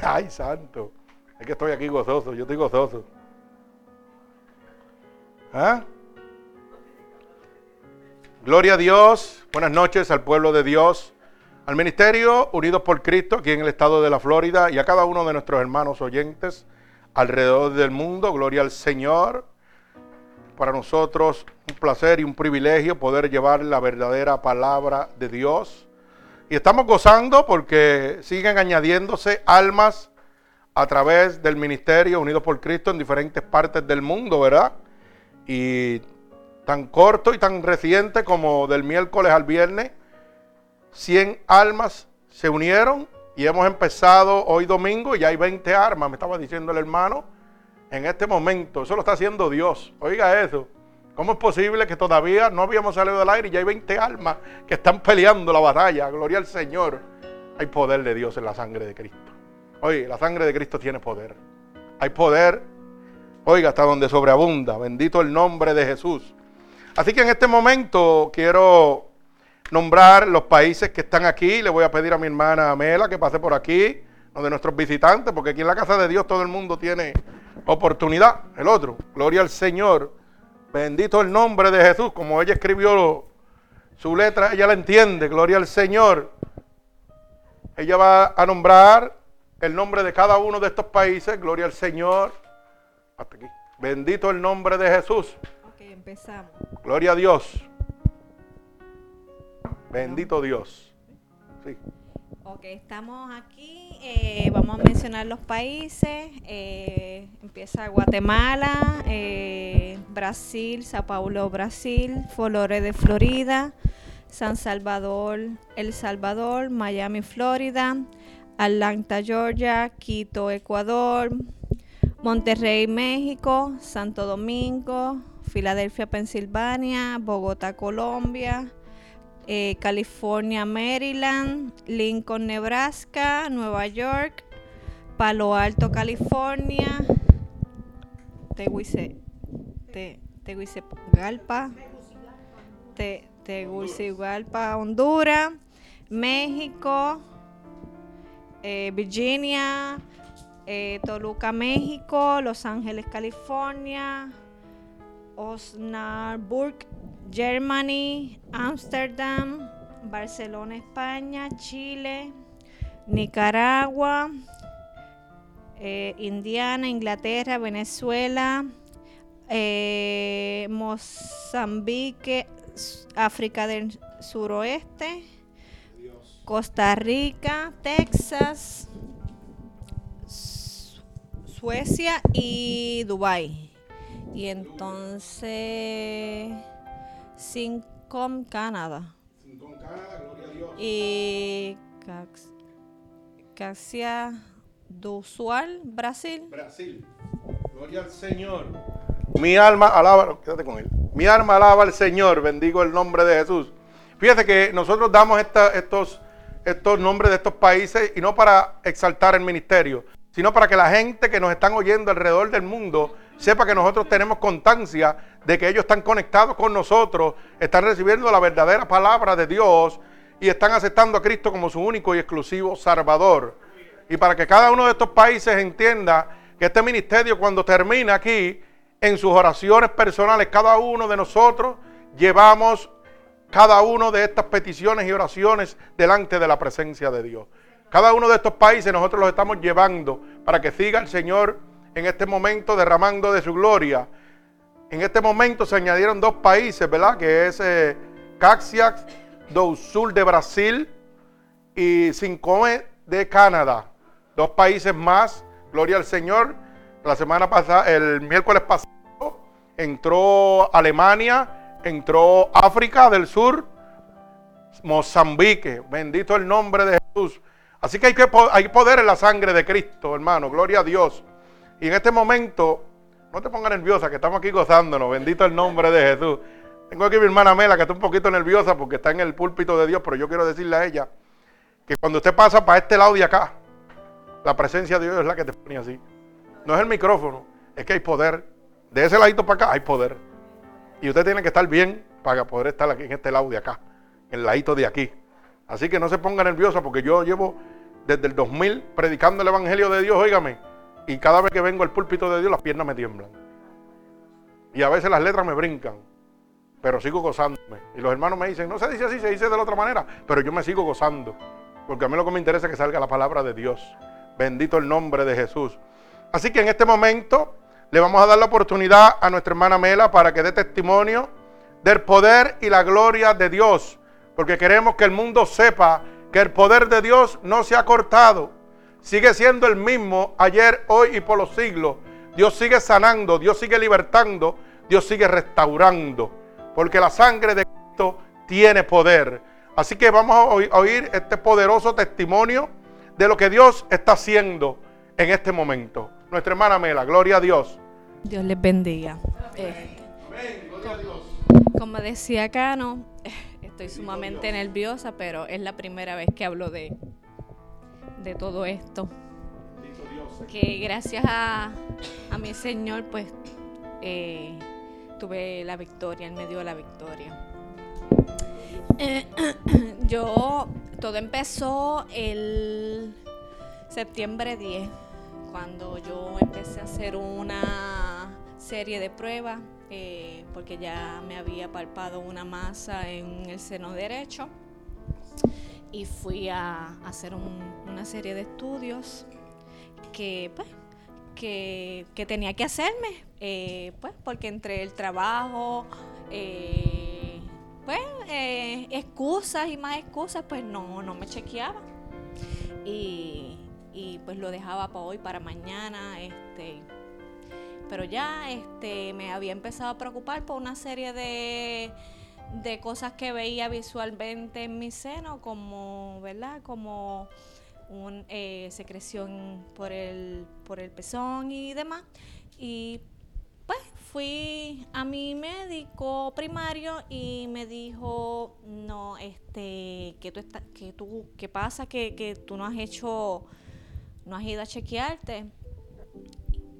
Ay, santo. Es que estoy aquí gozoso, yo estoy gozoso. ¿Ah? Gloria a Dios. Buenas noches al pueblo de Dios, al Ministerio Unidos por Cristo aquí en el estado de la Florida y a cada uno de nuestros hermanos oyentes alrededor del mundo. Gloria al Señor. Para nosotros un placer y un privilegio poder llevar la verdadera palabra de Dios. Y estamos gozando porque siguen añadiéndose almas a través del Ministerio Unidos por Cristo en diferentes partes del mundo, ¿verdad? Y tan corto y tan reciente como del miércoles al viernes, 100 almas se unieron y hemos empezado hoy domingo y hay 20 armas, me estaba diciendo el hermano, en este momento. Eso lo está haciendo Dios. Oiga eso. ¿Cómo es posible que todavía no habíamos salido del aire y ya hay 20 almas que están peleando la batalla? Gloria al Señor. Hay poder de Dios en la sangre de Cristo. Oye, la sangre de Cristo tiene poder. Hay poder, oiga, hasta donde sobreabunda. Bendito el nombre de Jesús. Así que en este momento quiero nombrar los países que están aquí. Le voy a pedir a mi hermana Amela que pase por aquí, donde nuestros visitantes, porque aquí en la casa de Dios todo el mundo tiene oportunidad. El otro, gloria al Señor. Bendito el nombre de Jesús. Como ella escribió su letra, ella la entiende. Gloria al Señor. Ella va a nombrar el nombre de cada uno de estos países. Gloria al Señor. Hasta aquí. Bendito el nombre de Jesús. Empezamos. Gloria a Dios. Bendito Dios. Sí. Ok, estamos aquí. Eh, vamos a mencionar los países. Eh, empieza Guatemala, eh, Brasil, Sao Paulo, Brasil, de Florida, San Salvador, El Salvador, Miami, Florida, Atlanta, Georgia, Quito, Ecuador, Monterrey, México, Santo Domingo, Filadelfia, Pensilvania, Bogotá, Colombia, eh, California, Maryland, Lincoln, Nebraska, Nueva York, Palo Alto, California, Tegucigalpa, Tegucigalpa, Honduras, México, eh, Virginia, eh, Toluca, México, Los Ángeles, California, Osnabrück, Germany, Amsterdam, Barcelona, España, Chile, Nicaragua, eh, Indiana, Inglaterra, Venezuela, eh, Mozambique, África del Suroeste, Costa Rica, Texas, Suecia y Dubái. Y entonces, Sincom, Canadá. Sincom, Canadá, gloria a Dios. Y Caxia do Sual, Brasil. Brasil. Gloria al Señor. Mi alma alaba, quédate con él. Mi alma alaba al Señor, bendigo el nombre de Jesús. Fíjate que nosotros damos estos, estos nombres de estos países y no para exaltar el ministerio, sino para que la gente que nos están oyendo alrededor del mundo sepa que nosotros tenemos constancia de que ellos están conectados con nosotros, están recibiendo la verdadera palabra de Dios y están aceptando a Cristo como su único y exclusivo Salvador. Y para que cada uno de estos países entienda que este ministerio cuando termina aquí, en sus oraciones personales, cada uno de nosotros llevamos cada uno de estas peticiones y oraciones delante de la presencia de Dios. Cada uno de estos países nosotros los estamos llevando para que siga el Señor en este momento derramando de su gloria. En este momento se añadieron dos países, ¿verdad? Que es eh, Caxias do Sul de Brasil y Sincome de Canadá. Dos países más, gloria al Señor. La semana pasada, el miércoles pasado, entró Alemania, entró África del Sur, Mozambique. Bendito el nombre de Jesús. Así que hay, que hay poder en la sangre de Cristo, hermano. Gloria a Dios. Y en este momento, no te pongas nerviosa, que estamos aquí gozándonos. Bendito el nombre de Jesús. Tengo aquí a mi hermana Mela, que está un poquito nerviosa porque está en el púlpito de Dios, pero yo quiero decirle a ella que cuando usted pasa para este lado de acá, la presencia de Dios es la que te pone así. No es el micrófono, es que hay poder. De ese ladito para acá hay poder. Y usted tiene que estar bien para poder estar aquí en este lado de acá, en el ladito de aquí. Así que no se ponga nerviosa porque yo llevo desde el 2000 predicando el Evangelio de Dios, óigame, y cada vez que vengo al púlpito de Dios las piernas me tiemblan. Y a veces las letras me brincan, pero sigo gozándome. Y los hermanos me dicen, no se dice así, se dice de la otra manera, pero yo me sigo gozando, porque a mí lo que me interesa es que salga la palabra de Dios. Bendito el nombre de Jesús. Así que en este momento le vamos a dar la oportunidad a nuestra hermana Mela para que dé testimonio del poder y la gloria de Dios, porque queremos que el mundo sepa que el poder de Dios no se ha cortado, sigue siendo el mismo ayer, hoy y por los siglos. Dios sigue sanando, Dios sigue libertando, Dios sigue restaurando, porque la sangre de Cristo tiene poder. Así que vamos a oír este poderoso testimonio de lo que Dios está haciendo en este momento. Nuestra hermana Mela, gloria a Dios. Dios les bendiga. Amén. Gloria a Dios. Como decía Cano, estoy sumamente nerviosa, pero es la primera vez que hablo de, de todo esto. Que gracias a, mi Señor, pues eh, tuve la victoria, Él me dio la victoria. Eh, yo, todo empezó el septiembre 10, cuando yo empecé a hacer una serie de pruebas, eh, porque ya me había palpado una masa en el seno derecho y fui a, hacer una serie de estudios que, pues, que, tenía que hacerme, eh, pues, porque entre el trabajo, eh, pues, excusas y más excusas, pues no, no me chequeaba. Y, y pues lo dejaba para hoy, para mañana, este, pero ya este, me había empezado a preocupar por una serie de, de cosas que veía visualmente en mi seno, como, ¿verdad? Como eh, secreción por el, por el pezón y demás. Y pues fui a mi médico primario y me dijo, no, este, que tú, estás, que tú, ¿qué pasa? Que, que tú no has hecho no has ido a chequearte.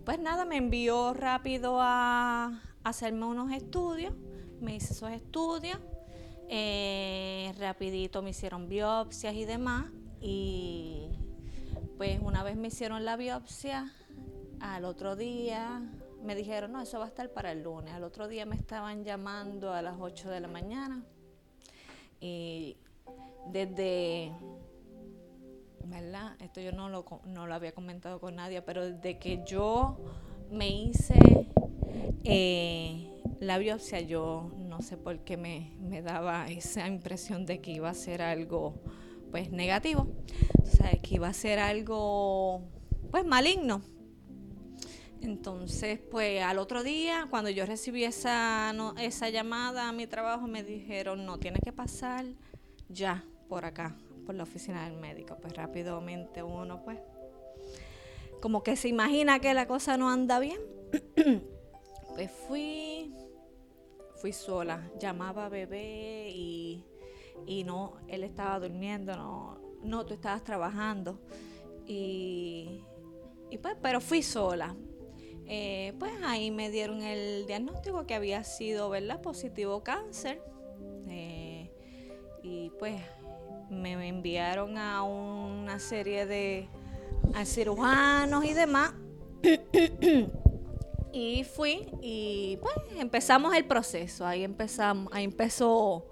Pues nada, me envió rápido a hacerme unos estudios, me hice esos estudios, eh, rapidito me hicieron biopsias y demás, y pues una vez me hicieron la biopsia, al otro día me dijeron, no, eso va a estar para el lunes, al otro día me estaban llamando a las 8 de la mañana, y desde ¿verdad? Esto yo no lo, no lo había comentado con nadie, pero desde que yo me hice eh, la biopsia, yo no sé por qué me, me, daba esa impresión de que iba a ser algo pues negativo, o sea, que iba a ser algo pues maligno. Entonces, pues al otro día, cuando yo recibí esa, esa llamada a mi trabajo, me dijeron, no, tienes que pasar ya por acá, por la oficina del médico. Pues rápidamente uno, pues, como que se imagina que la cosa no anda bien. pues fui, fui sola, llamaba a bebé y, y no, él estaba durmiendo, no, no, tú estabas trabajando. Y, y pues, pero fui sola. Eh, pues ahí me dieron el diagnóstico que había sido, ¿verdad? Positivo cáncer. Eh, y pues me enviaron a una serie de cirujanos y demás. y fui y pues empezamos el proceso. Ahí empezamos, ahí empezó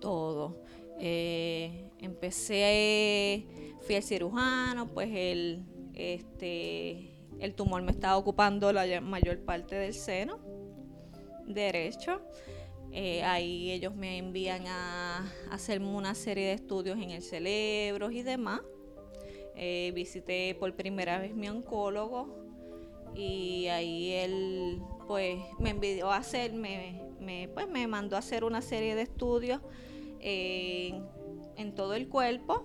todo. Eh, empecé, fui al cirujano, pues el, este, el tumor me estaba ocupando la mayor parte del seno derecho. Eh, ahí ellos me envían a, hacerme una serie de estudios en el cerebro y demás. Eh, visité por primera vez mi oncólogo y ahí él pues me envió a hacer, me, pues, me mandó a hacer una serie de estudios en todo el cuerpo.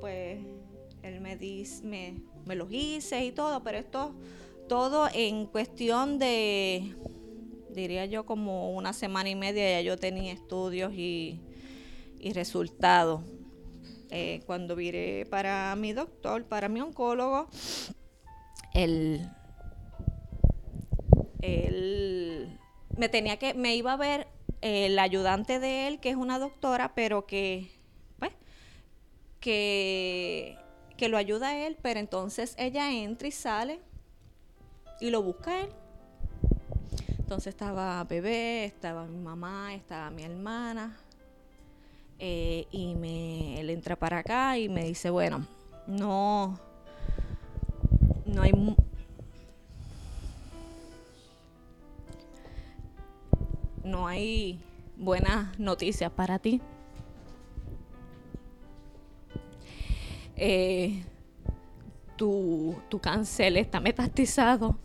Pues él me dice, me, me los hice y todo, pero esto todo en cuestión de diría yo como una semana y media ya yo tenía estudios y, resultados. Eh, cuando viré para mi doctor, para mi oncólogo, él, me tenía que, me iba a ver el ayudante de él, que es una doctora, pero que, pues, que que lo ayuda a él, pero entonces ella entra y sale y lo busca a él. Entonces estaba bebé, estaba mi mamá, estaba mi hermana. Eh, y me, él entra para acá y me dice, bueno, no, no hay... No hay buenas noticias para ti. Eh, tu, tu cáncer está metastizado.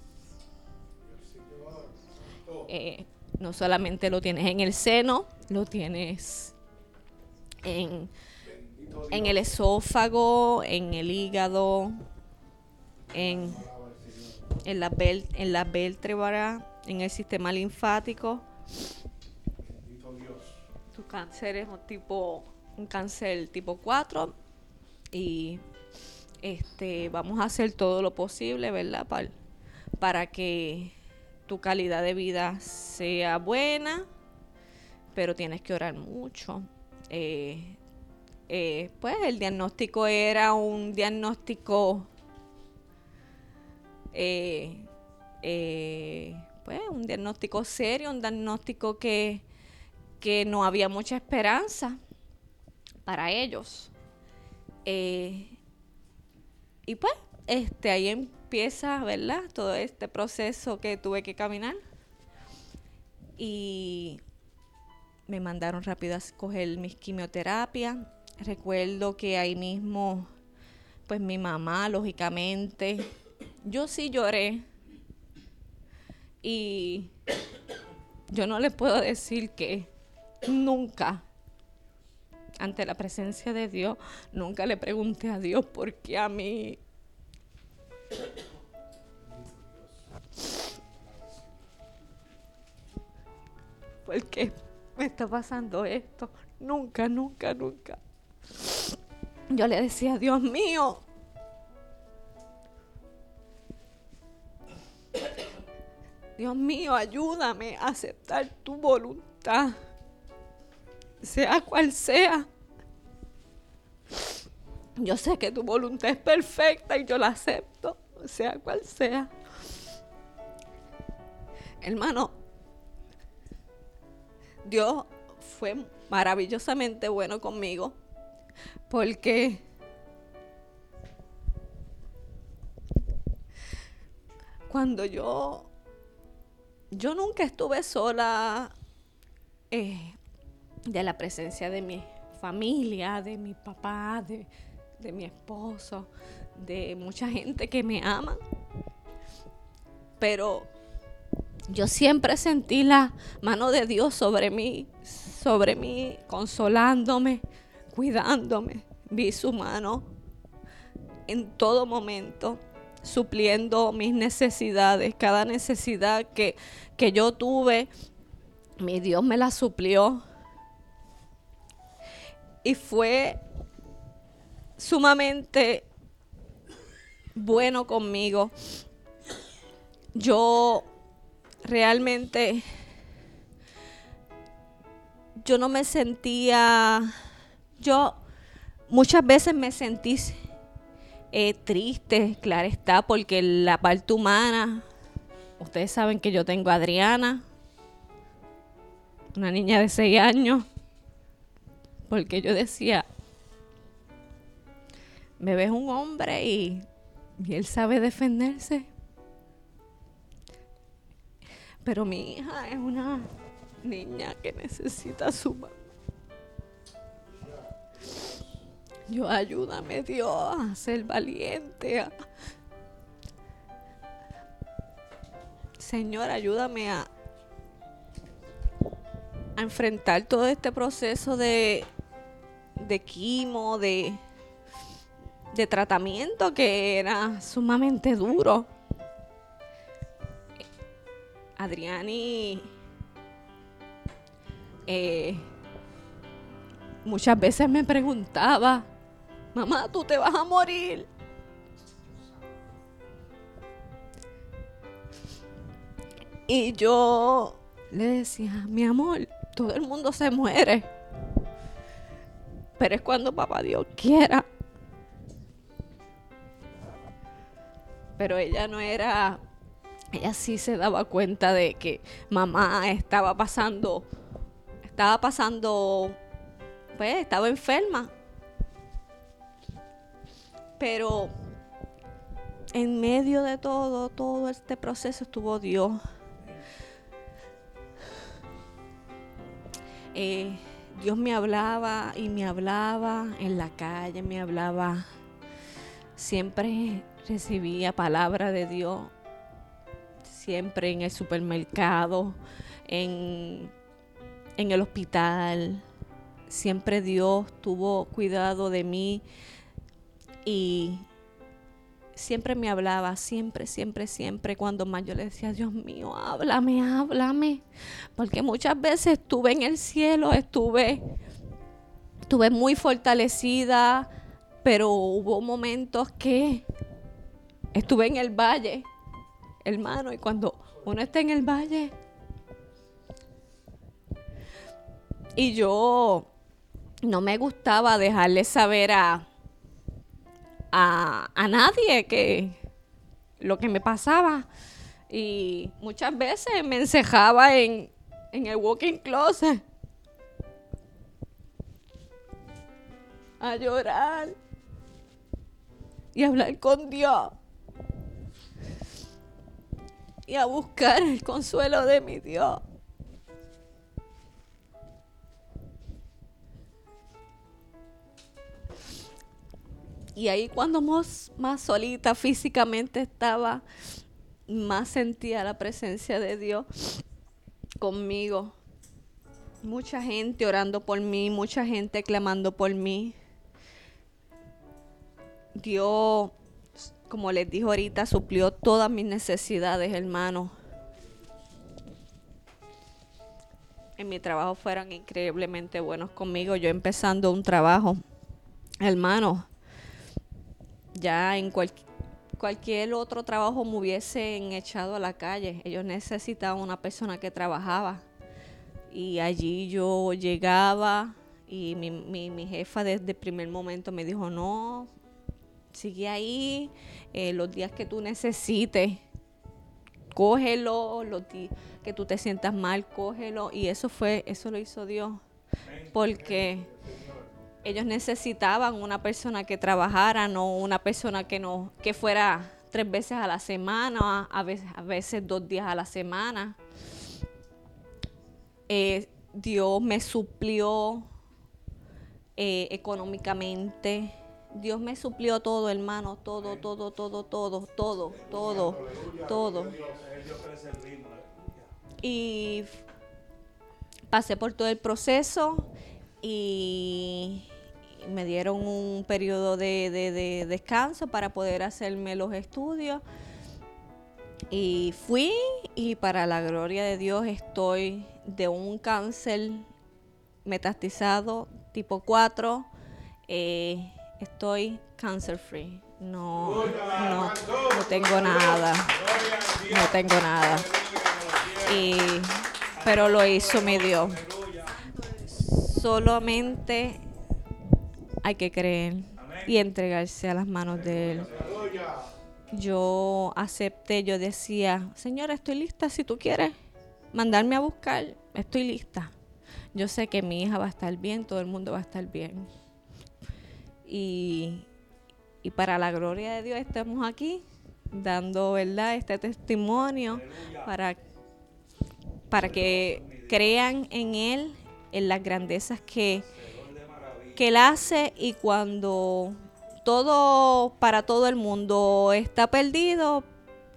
Eh, no solamente lo tienes en el seno, lo tienes en, en el esófago, en el hígado, en, en la, en la en el sistema linfático. Tu cáncer es un tipo, un cáncer tipo 4 y este vamos a hacer todo lo posible, ¿verdad? Para, para que tu calidad de vida sea buena, pero tienes que orar mucho. Eh, eh, pues el diagnóstico era un diagnóstico, eh, pues un diagnóstico serio, un diagnóstico que, que no había mucha esperanza para ellos. y pues este, ahí empieza, ¿verdad? Todo este proceso que tuve que caminar. Y me mandaron rápido a coger mis quimioterapias. Recuerdo que ahí mismo, pues mi mamá, lógicamente, yo sí lloré. Y yo no le puedo decir que nunca, ante la presencia de Dios, nunca le pregunté a Dios por qué a mí ¿Por qué me está pasando esto? Nunca, nunca, nunca. Yo le decía, Dios mío, Dios mío, ayúdame a aceptar tu voluntad, sea cual sea. Yo sé que tu voluntad es perfecta y yo la acepto, sea cual sea. Hermano, Dios fue maravillosamente bueno conmigo porque cuando yo yo nunca estuve sola eh, de la presencia de mi familia, de mi papá, de, de mi esposo, de mucha gente que me ama. Pero yo siempre sentí la mano de Dios sobre mí, sobre mí, consolándome, cuidándome. Vi su mano en todo momento, supliendo mis necesidades. Cada necesidad que, que yo tuve, mi Dios me la suplió. Y fue sumamente bueno conmigo. Yo realmente, yo no me sentía, yo muchas veces me sentí eh, triste, claro está, porque la parte humana, ustedes saben que yo tengo a Adriana, una niña de 6 años, porque yo decía, me ves un hombre y, él sabe defenderse. Pero mi hija es una niña que necesita su mamá. Yo ayúdame Dios a ser valiente. Señor, ayúdame a, a enfrentar todo este proceso de, de quimo, de, de tratamiento que era sumamente duro. Adriani eh, muchas veces me preguntaba, mamá, tú te vas a morir. Y yo le decía, mi amor, todo el mundo se muere. Pero es cuando papá Dios quiera. pero ella no era, ella sí se daba cuenta de que mamá estaba pasando, estaba pasando, pues estaba enferma. Pero en medio de todo, todo este proceso estuvo Dios. Eh, Dios me hablaba y me hablaba en la calle, me hablaba. Siempre recibía palabra de Dios. Siempre en el supermercado, en, en el hospital. Siempre Dios tuvo cuidado de mí y siempre me hablaba, siempre, siempre, siempre, cuando más yo le decía, Dios mío, háblame, háblame, porque muchas veces estuve en el cielo, estuve, estuve muy fortalecida, pero hubo momentos que estuve en el valle, hermano, y cuando uno está en el valle, y yo no me gustaba dejarle saber a a, nadie que lo que me pasaba. Y muchas veces me encejaba en, en el walking closet a llorar y a hablar con Dios y a buscar el consuelo de mi Dios. Y ahí cuando más, solita físicamente estaba, más sentía la presencia de Dios conmigo. Mucha gente orando por mí, mucha gente clamando por mí. Dios, como les dijo ahorita, suplió todas mis necesidades, hermano. En mi trabajo fueron increíblemente buenos conmigo. Yo empezando un trabajo, hermano, ya en cualquier otro trabajo me hubiesen echado a la calle. Ellos necesitaban una persona que trabajaba. Y allí yo llegaba y mi, mi, jefa desde el primer momento me dijo, no, sigue ahí, eh, los días que tú necesites, cógelo, los días que tú te sientas mal, cógelo. Y eso fue, eso lo hizo Dios. Porque ellos necesitaban una persona que trabajara, no una persona que no, que fuera tres veces a la semana, a veces, dos días a la semana. Eh, Dios me suplió eh, económicamente. Dios me suplió todo, hermano, todo, todo, todo, todo, todo, todo, todo. Y pasé por todo el proceso y me dieron un periodo de, descanso para poder hacerme los estudios. Y fui y para la gloria de Dios estoy de un cáncer metastizado tipo 4. Eh, estoy cancer free. No, no, no tengo nada. No tengo nada. Y, pero lo hizo mi Dios. Solamente hay que creer y entregarse a las manos de Él. Yo acepté, yo decía, Señor, estoy lista si tú quieres mandarme a buscar, estoy lista. Yo sé que mi hija va a estar bien, todo el mundo va a estar bien. Y, y para la gloria de Dios estamos aquí dando verdad este testimonio para, para que crean en Él, en las grandezas que que Él hace y cuando todo para todo el mundo está perdido,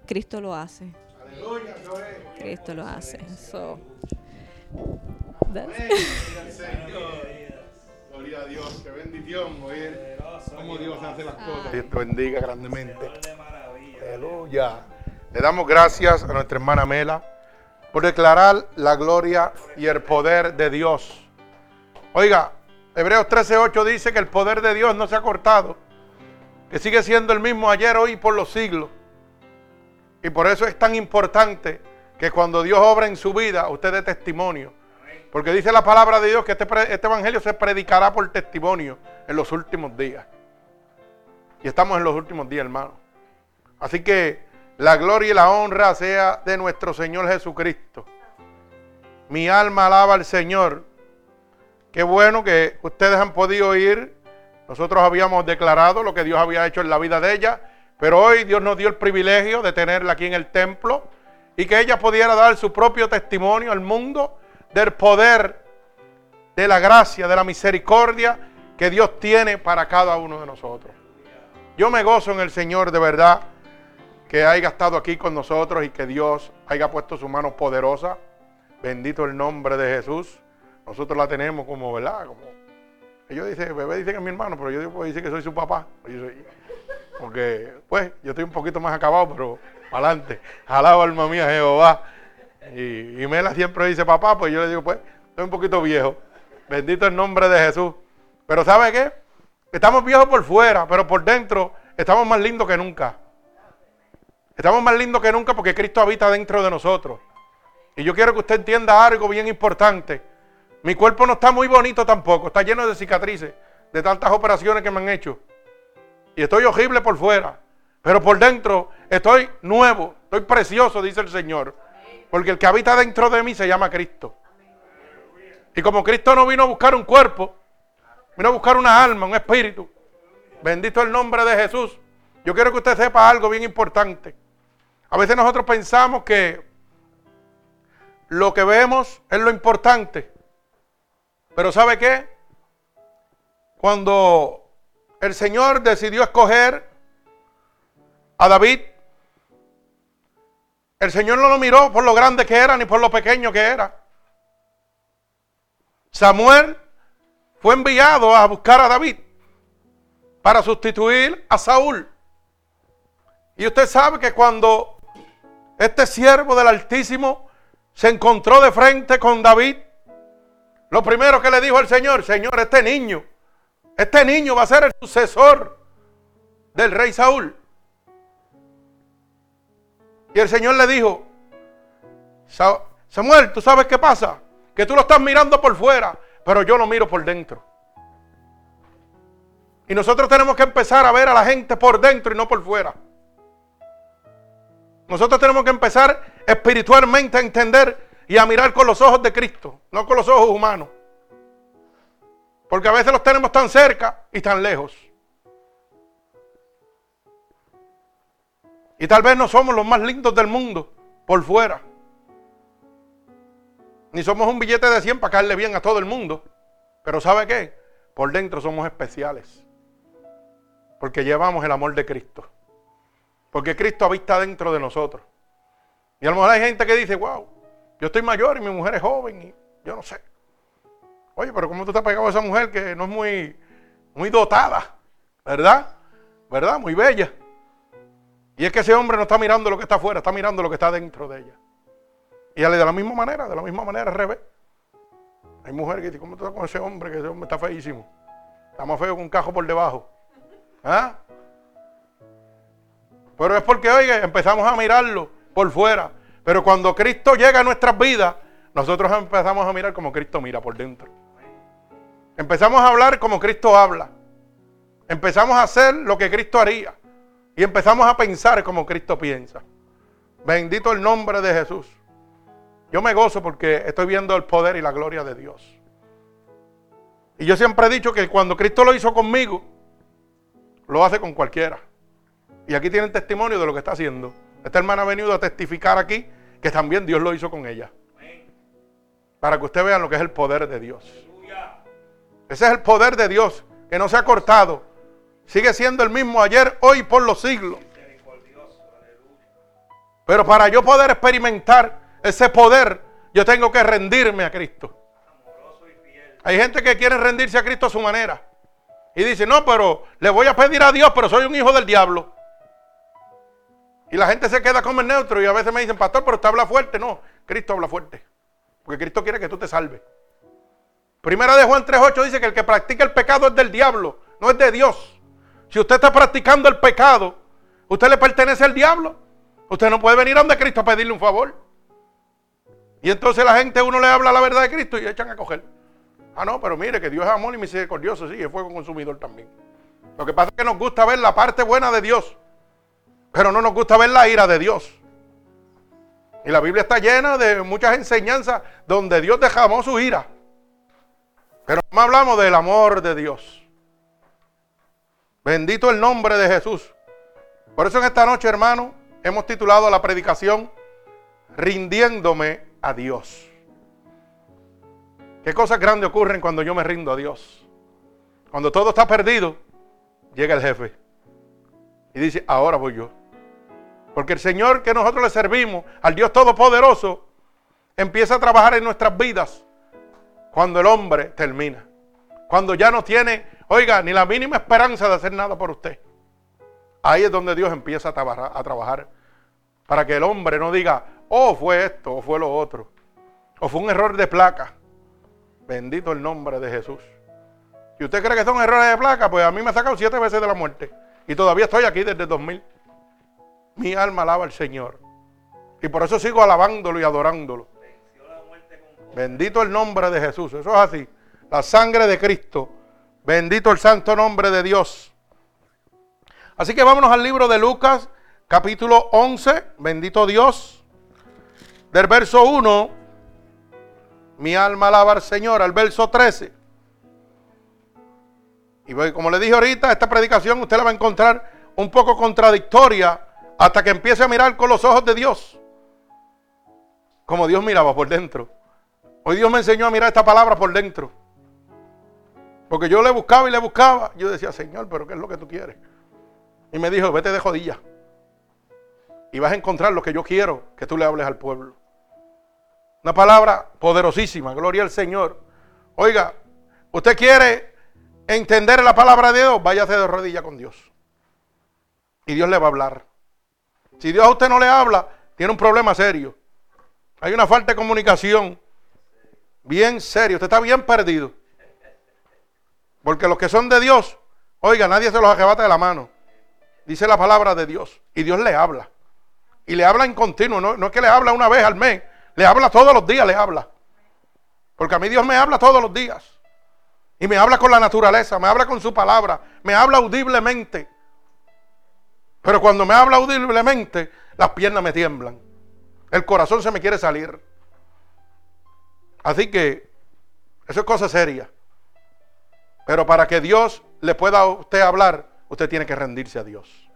Cristo lo hace. Cristo lo hace. Gloria a Dios, qué bendición oír cómo Dios hace las cosas. Dios te bendiga grandemente. Aleluya. Le damos gracias a nuestra hermana Mela por declarar la gloria y el poder de Dios. Oiga, Hebreos 13:8 dice que el poder de Dios no se ha cortado, que sigue siendo el mismo ayer, hoy y por los siglos. Y por eso es tan importante que cuando Dios obra en su vida, usted dé testimonio. Porque dice la palabra de Dios que este, este, evangelio se predicará por testimonio en los últimos días. Y estamos en los últimos días, hermano. Así que la gloria y la honra sea de nuestro Señor Jesucristo. Mi alma alaba al Señor. Qué bueno que ustedes han podido ir. Nosotros habíamos declarado lo que Dios había hecho en la vida de ella, pero hoy Dios nos dio el privilegio de tenerla aquí en el templo y que ella pudiera dar su propio testimonio al mundo del poder, de la gracia, de la misericordia que Dios tiene para cada uno de nosotros. Yo me gozo en el Señor de verdad que haya estado aquí con nosotros y que Dios haya puesto su mano poderosa. Bendito el nombre de Jesús. Nosotros la tenemos como, ¿verdad? Como, ellos dicen, bebé dice que es mi hermano, pero yo digo, pues, dice que soy su papá. porque, pues, yo estoy un poquito más acabado, pero adelante. Alaba alma mía Jehová. Y, y Mela siempre dice papá, pues yo le digo, pues, estoy un poquito viejo. Bendito el nombre de Jesús. Pero ¿sabe qué? Estamos viejos por fuera, pero por dentro estamos más lindos que nunca. Estamos más lindos que nunca porque Cristo habita dentro de nosotros. Y yo quiero que usted entienda algo bien importante. Mi cuerpo no está muy bonito tampoco, está lleno de cicatrices, de tantas operaciones que me han hecho. Y estoy horrible por fuera, pero por dentro estoy nuevo, estoy precioso, dice el Señor. Porque el que habita dentro de mí se llama Cristo. Y como Cristo no vino a buscar un cuerpo, vino a buscar una alma, un espíritu. Bendito el nombre de Jesús. Yo quiero que usted sepa algo bien importante. A veces nosotros pensamos que lo que vemos es lo importante. Pero ¿sabe qué? Cuando el Señor decidió escoger a David, el Señor no lo miró por lo grande que era ni por lo pequeño que era. Samuel fue enviado a buscar a David para sustituir a Saúl. Y usted sabe que cuando este siervo del Altísimo se encontró de frente con David, lo primero que le dijo al Señor, Señor, este niño, este niño va a ser el sucesor del rey Saúl. Y el Señor le dijo, Samuel, ¿tú sabes qué pasa? Que tú lo estás mirando por fuera, pero yo lo miro por dentro. Y nosotros tenemos que empezar a ver a la gente por dentro y no por fuera. Nosotros tenemos que empezar espiritualmente a entender y a mirar con los ojos de Cristo, no con los ojos humanos. Porque a veces los tenemos tan cerca y tan lejos. Y tal vez no somos los más lindos del mundo por fuera. Ni somos un billete de 100 para caerle bien a todo el mundo. Pero ¿sabe qué? Por dentro somos especiales. Porque llevamos el amor de Cristo. Porque Cristo habita dentro de nosotros. Y a lo mejor hay gente que dice, wow, yo estoy mayor y mi mujer es joven y yo no sé. Oye, pero ¿cómo tú has pegado a esa mujer que no es muy, muy dotada? ¿Verdad? ¿Verdad? Muy bella. Y es que ese hombre no está mirando lo que está afuera, está mirando lo que está dentro de ella. Y de la misma manera, de la misma manera al revés. Hay mujeres que dicen, ¿cómo tú estás con ese hombre? Que ese hombre está feísimo. Está más feo que un cajo por debajo. ¿Ah? Pero es porque, oiga, empezamos a mirarlo por fuera. Pero cuando Cristo llega a nuestras vidas, nosotros empezamos a mirar como Cristo mira por dentro. Empezamos a hablar como Cristo habla. Empezamos a hacer lo que Cristo haría. Y empezamos a pensar como Cristo piensa. Bendito el nombre de Jesús. Yo me gozo porque estoy viendo el poder y la gloria de Dios. Y yo siempre he dicho que cuando Cristo lo hizo conmigo, lo hace con cualquiera. Y aquí tienen testimonio de lo que está haciendo. Esta hermana ha venido a testificar aquí que también Dios lo hizo con ella. Para que usted vea lo que es el poder de Dios. Ese es el poder de Dios, que no se ha cortado. Sigue siendo el mismo ayer, hoy, por los siglos. Pero para yo poder experimentar ese poder, yo tengo que rendirme a Cristo. Hay gente que quiere rendirse a Cristo a su manera. Y dice, no, pero le voy a pedir a Dios, pero soy un hijo del diablo. Y la gente se queda como el neutro y a veces me dicen, pastor, pero usted habla fuerte. No, Cristo habla fuerte. Porque Cristo quiere que tú te salves. Primera de Juan 3.8 dice que el que practica el pecado es del diablo, no es de Dios. Si usted está practicando el pecado, usted le pertenece al diablo. Usted no puede venir a donde Cristo a pedirle un favor. Y entonces la gente, uno le habla la verdad de Cristo y echan a coger. Ah, no, pero mire que Dios es amor y misericordioso, sí, es fuego consumidor también. Lo que pasa es que nos gusta ver la parte buena de Dios. Pero no nos gusta ver la ira de Dios. Y la Biblia está llena de muchas enseñanzas donde Dios dejamos su ira. Pero no hablamos del amor de Dios. Bendito el nombre de Jesús. Por eso en esta noche, hermano, hemos titulado la predicación Rindiéndome a Dios. ¿Qué cosas grandes ocurren cuando yo me rindo a Dios? Cuando todo está perdido, llega el jefe y dice, ahora voy yo. Porque el Señor que nosotros le servimos, al Dios Todopoderoso, empieza a trabajar en nuestras vidas cuando el hombre termina. Cuando ya no tiene, oiga, ni la mínima esperanza de hacer nada por usted. Ahí es donde Dios empieza a trabajar. Para que el hombre no diga, oh, fue esto, o fue lo otro. O fue un error de placa. Bendito el nombre de Jesús. Si usted cree que son errores de placa, pues a mí me ha sacado siete veces de la muerte. Y todavía estoy aquí desde 2000. Mi alma alaba al Señor. Y por eso sigo alabándolo y adorándolo. Bendito el nombre de Jesús. Eso es así. La sangre de Cristo. Bendito el santo nombre de Dios. Así que vámonos al libro de Lucas, capítulo 11. Bendito Dios. Del verso 1. Mi alma alaba al Señor. Al verso 13. Y como le dije ahorita, esta predicación usted la va a encontrar un poco contradictoria hasta que empiece a mirar con los ojos de Dios. Como Dios miraba por dentro. Hoy Dios me enseñó a mirar esta palabra por dentro. Porque yo le buscaba y le buscaba. Yo decía, Señor, pero ¿qué es lo que tú quieres? Y me dijo, vete de jodilla. Y vas a encontrar lo que yo quiero que tú le hables al pueblo. Una palabra poderosísima, gloria al Señor. Oiga, usted quiere entender la palabra de Dios, váyase de rodilla con Dios. Y Dios le va a hablar. Si Dios a usted no le habla, tiene un problema serio. Hay una falta de comunicación bien serio. Usted está bien perdido. Porque los que son de Dios, oiga, nadie se los arrebata de la mano. Dice la palabra de Dios. Y Dios le habla. Y le habla en continuo. No, es que le habla una vez al mes. Le habla todos los días, le habla. Porque a mí Dios me habla todos los días. Y me habla con la naturaleza, me habla con su palabra, me habla audiblemente. Pero cuando me habla audiblemente, las piernas me tiemblan. El corazón se me quiere salir. Así que eso es cosa seria. Pero para que Dios le pueda a usted hablar, usted tiene que rendirse a Dios.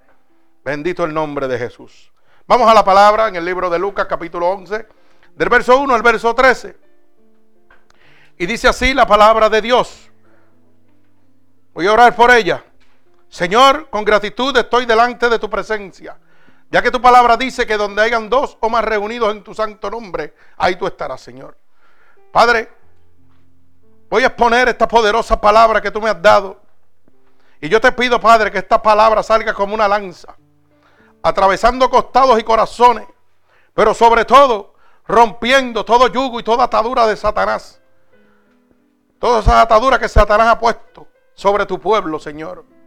Bendito el nombre de Jesús. Vamos a la palabra en el libro de Lucas capítulo 11, del verso 1 al verso 13. Y dice así la palabra de Dios. Voy a orar por ella. Señor, con gratitud estoy delante de tu presencia, ya que tu palabra dice que donde hayan dos o más reunidos en tu santo nombre, ahí tú estarás, Señor. Padre, voy a exponer esta poderosa palabra que tú me has dado. Y yo te pido, Padre, que esta palabra salga como una lanza, atravesando costados y corazones, pero sobre todo rompiendo todo yugo y toda atadura de Satanás. Todas esas ataduras que Satanás ha puesto sobre tu pueblo, Señor.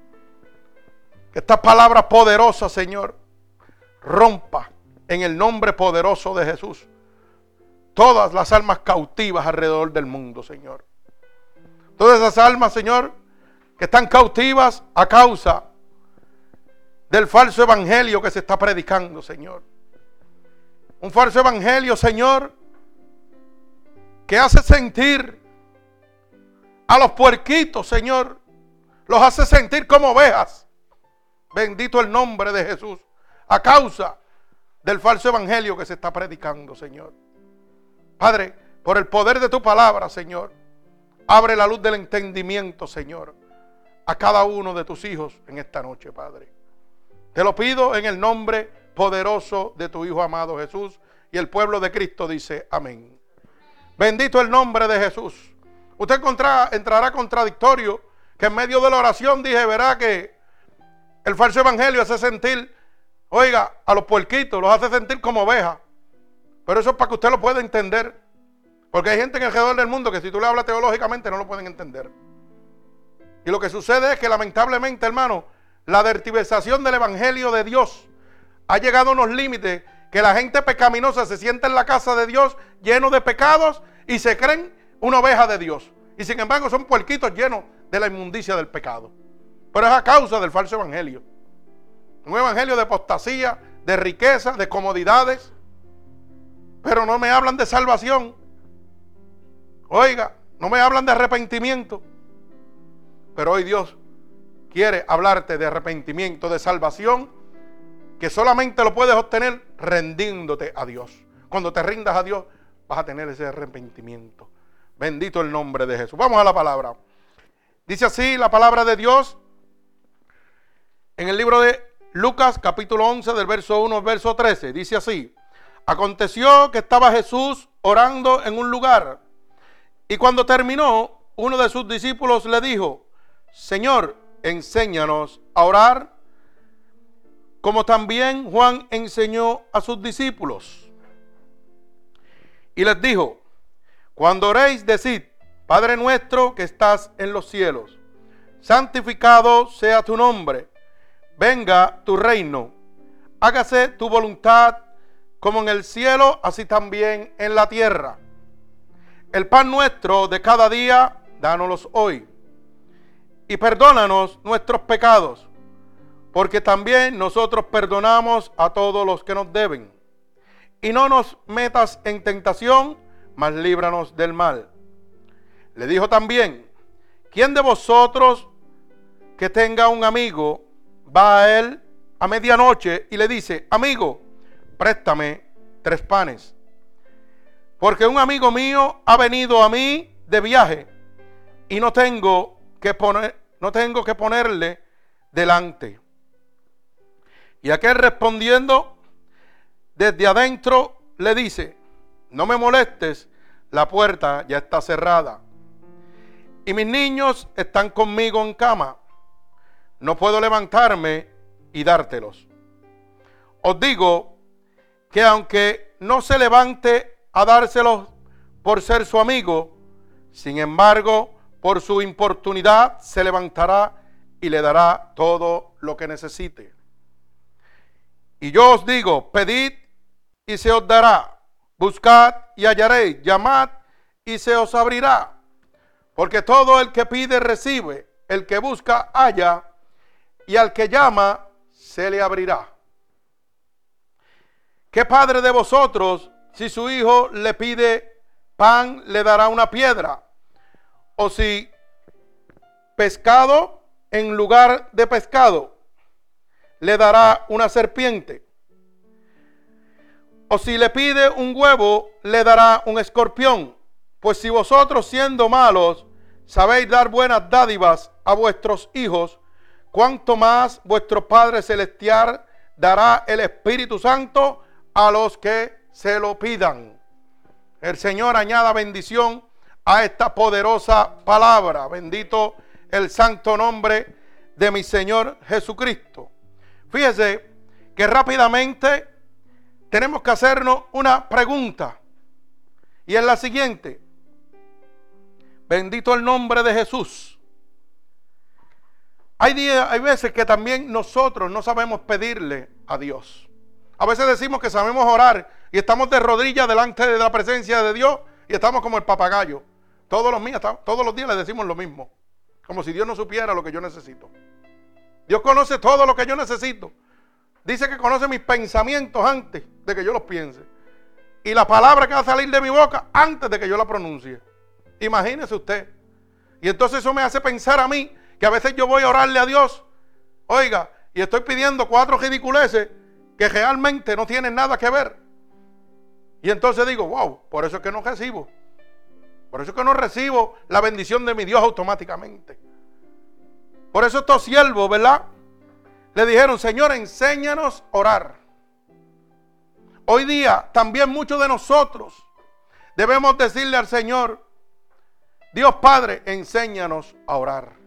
Que estas palabras poderosas, Señor, rompa en el nombre poderoso de Jesús todas las almas cautivas alrededor del mundo, Señor. Todas esas almas, Señor, que están cautivas a causa del falso evangelio que se está predicando, Señor. Un falso evangelio, Señor, que hace sentir a los puerquitos, Señor, los hace sentir como ovejas Bendito el nombre de Jesús. A causa del falso evangelio que se está predicando, Señor. Padre, por el poder de tu palabra, Señor, abre la luz del entendimiento, Señor, a cada uno de tus hijos en esta noche, Padre. Te lo pido en el nombre poderoso de tu Hijo amado Jesús. Y el pueblo de Cristo dice, amén. Bendito el nombre de Jesús. Usted entrará contradictorio que en medio de la oración dije, verá que el falso evangelio hace sentir, oiga, a los puerquitos, los hace sentir como ovejas. Pero eso es para que usted lo pueda entender. Porque hay gente en el alrededor del mundo que si tú le hablas teológicamente no lo pueden entender. Y lo que sucede es que lamentablemente, hermano, la dertiversación del evangelio de Dios ha llegado a unos límites que la gente pecaminosa se siente en la casa de Dios lleno de pecados y se creen una oveja de Dios. Y sin embargo son puerquitos llenos de la inmundicia del pecado. Pero es a causa del falso evangelio. Un evangelio de apostasía, de riqueza, de comodidades. Pero no me hablan de salvación. Oiga, no me hablan de arrepentimiento. Pero hoy Dios quiere hablarte de arrepentimiento, de salvación, que solamente lo puedes obtener rendiéndote a Dios. Cuando te rindas a Dios, vas a tener ese arrepentimiento. Bendito el nombre de Jesús. Vamos a la palabra. Dice así la palabra de Dios en el libro de Lucas capítulo 11 del verso 1 al verso 13. Dice así. Aconteció que estaba Jesús orando en un lugar y cuando terminó, uno de sus discípulos le dijo, Señor, enséñanos a orar, como también Juan enseñó a sus discípulos. Y les dijo, cuando oréis, decid, Padre nuestro que estás en los cielos, santificado sea tu nombre, venga tu reino, hágase tu voluntad como en el cielo, así también en la tierra. El pan nuestro de cada día, dánoslos hoy. Y perdónanos nuestros pecados, porque también nosotros perdonamos a todos los que nos deben. Y no nos metas en tentación, mas líbranos del mal. Le dijo también, ¿quién de vosotros que tenga un amigo va a él a medianoche y le dice, amigo, préstame tres panes. Porque un amigo mío ha venido a mí de viaje y no tengo que poner, no tengo que ponerle delante. Y aquel respondiendo desde adentro le dice, no me molestes, la puerta ya está cerrada. Y mis niños están conmigo en cama. No puedo levantarme y dártelos. Os digo que aunque no se levante a dárselos por ser su amigo, sin embargo, por su importunidad se levantará y le dará todo lo que necesite. Y yo os digo, pedid y se os dará, buscad y hallaréis, llamad y se os abrirá. Porque todo el que pide recibe, el que busca halla, y al que llama se le abrirá. ¿Qué padre de vosotros, si su hijo le pide pan, le dará una piedra? O si pescado en lugar de pescado, le dará una serpiente. O si le pide un huevo, le dará un escorpión. Pues si vosotros siendo malos sabéis dar buenas dádivas a vuestros hijos, cuánto más vuestro Padre Celestial dará el Espíritu Santo a los que se lo pidan. El Señor añada bendición a esta poderosa palabra. Bendito el santo nombre de mi Señor Jesucristo. Fíjese que rápidamente tenemos que hacernos una pregunta. Y es la siguiente. Bendito el nombre de Jesús. Hay, días, hay veces que también nosotros no sabemos pedirle a Dios. A veces decimos que sabemos orar y estamos de rodillas delante de la presencia de Dios y estamos como el papagayo. Todos los, días, todos los días le decimos lo mismo. Como si Dios no supiera lo que yo necesito. Dios conoce todo lo que yo necesito. Dice que conoce mis pensamientos antes de que yo los piense. Y la palabra que va a salir de mi boca antes de que yo la pronuncie. Imagínese usted. Y entonces eso me hace pensar a mí que a veces yo voy a orarle a Dios. Oiga, y estoy pidiendo cuatro ridiculeces que realmente no tienen nada que ver. Y entonces digo, wow, por eso es que no recibo. Por eso es que no recibo la bendición de mi Dios automáticamente. Por eso estos siervos, ¿verdad? Le dijeron, Señor, enséñanos a orar. Hoy día también muchos de nosotros debemos decirle al Señor, Dios Padre, enséñanos a orar.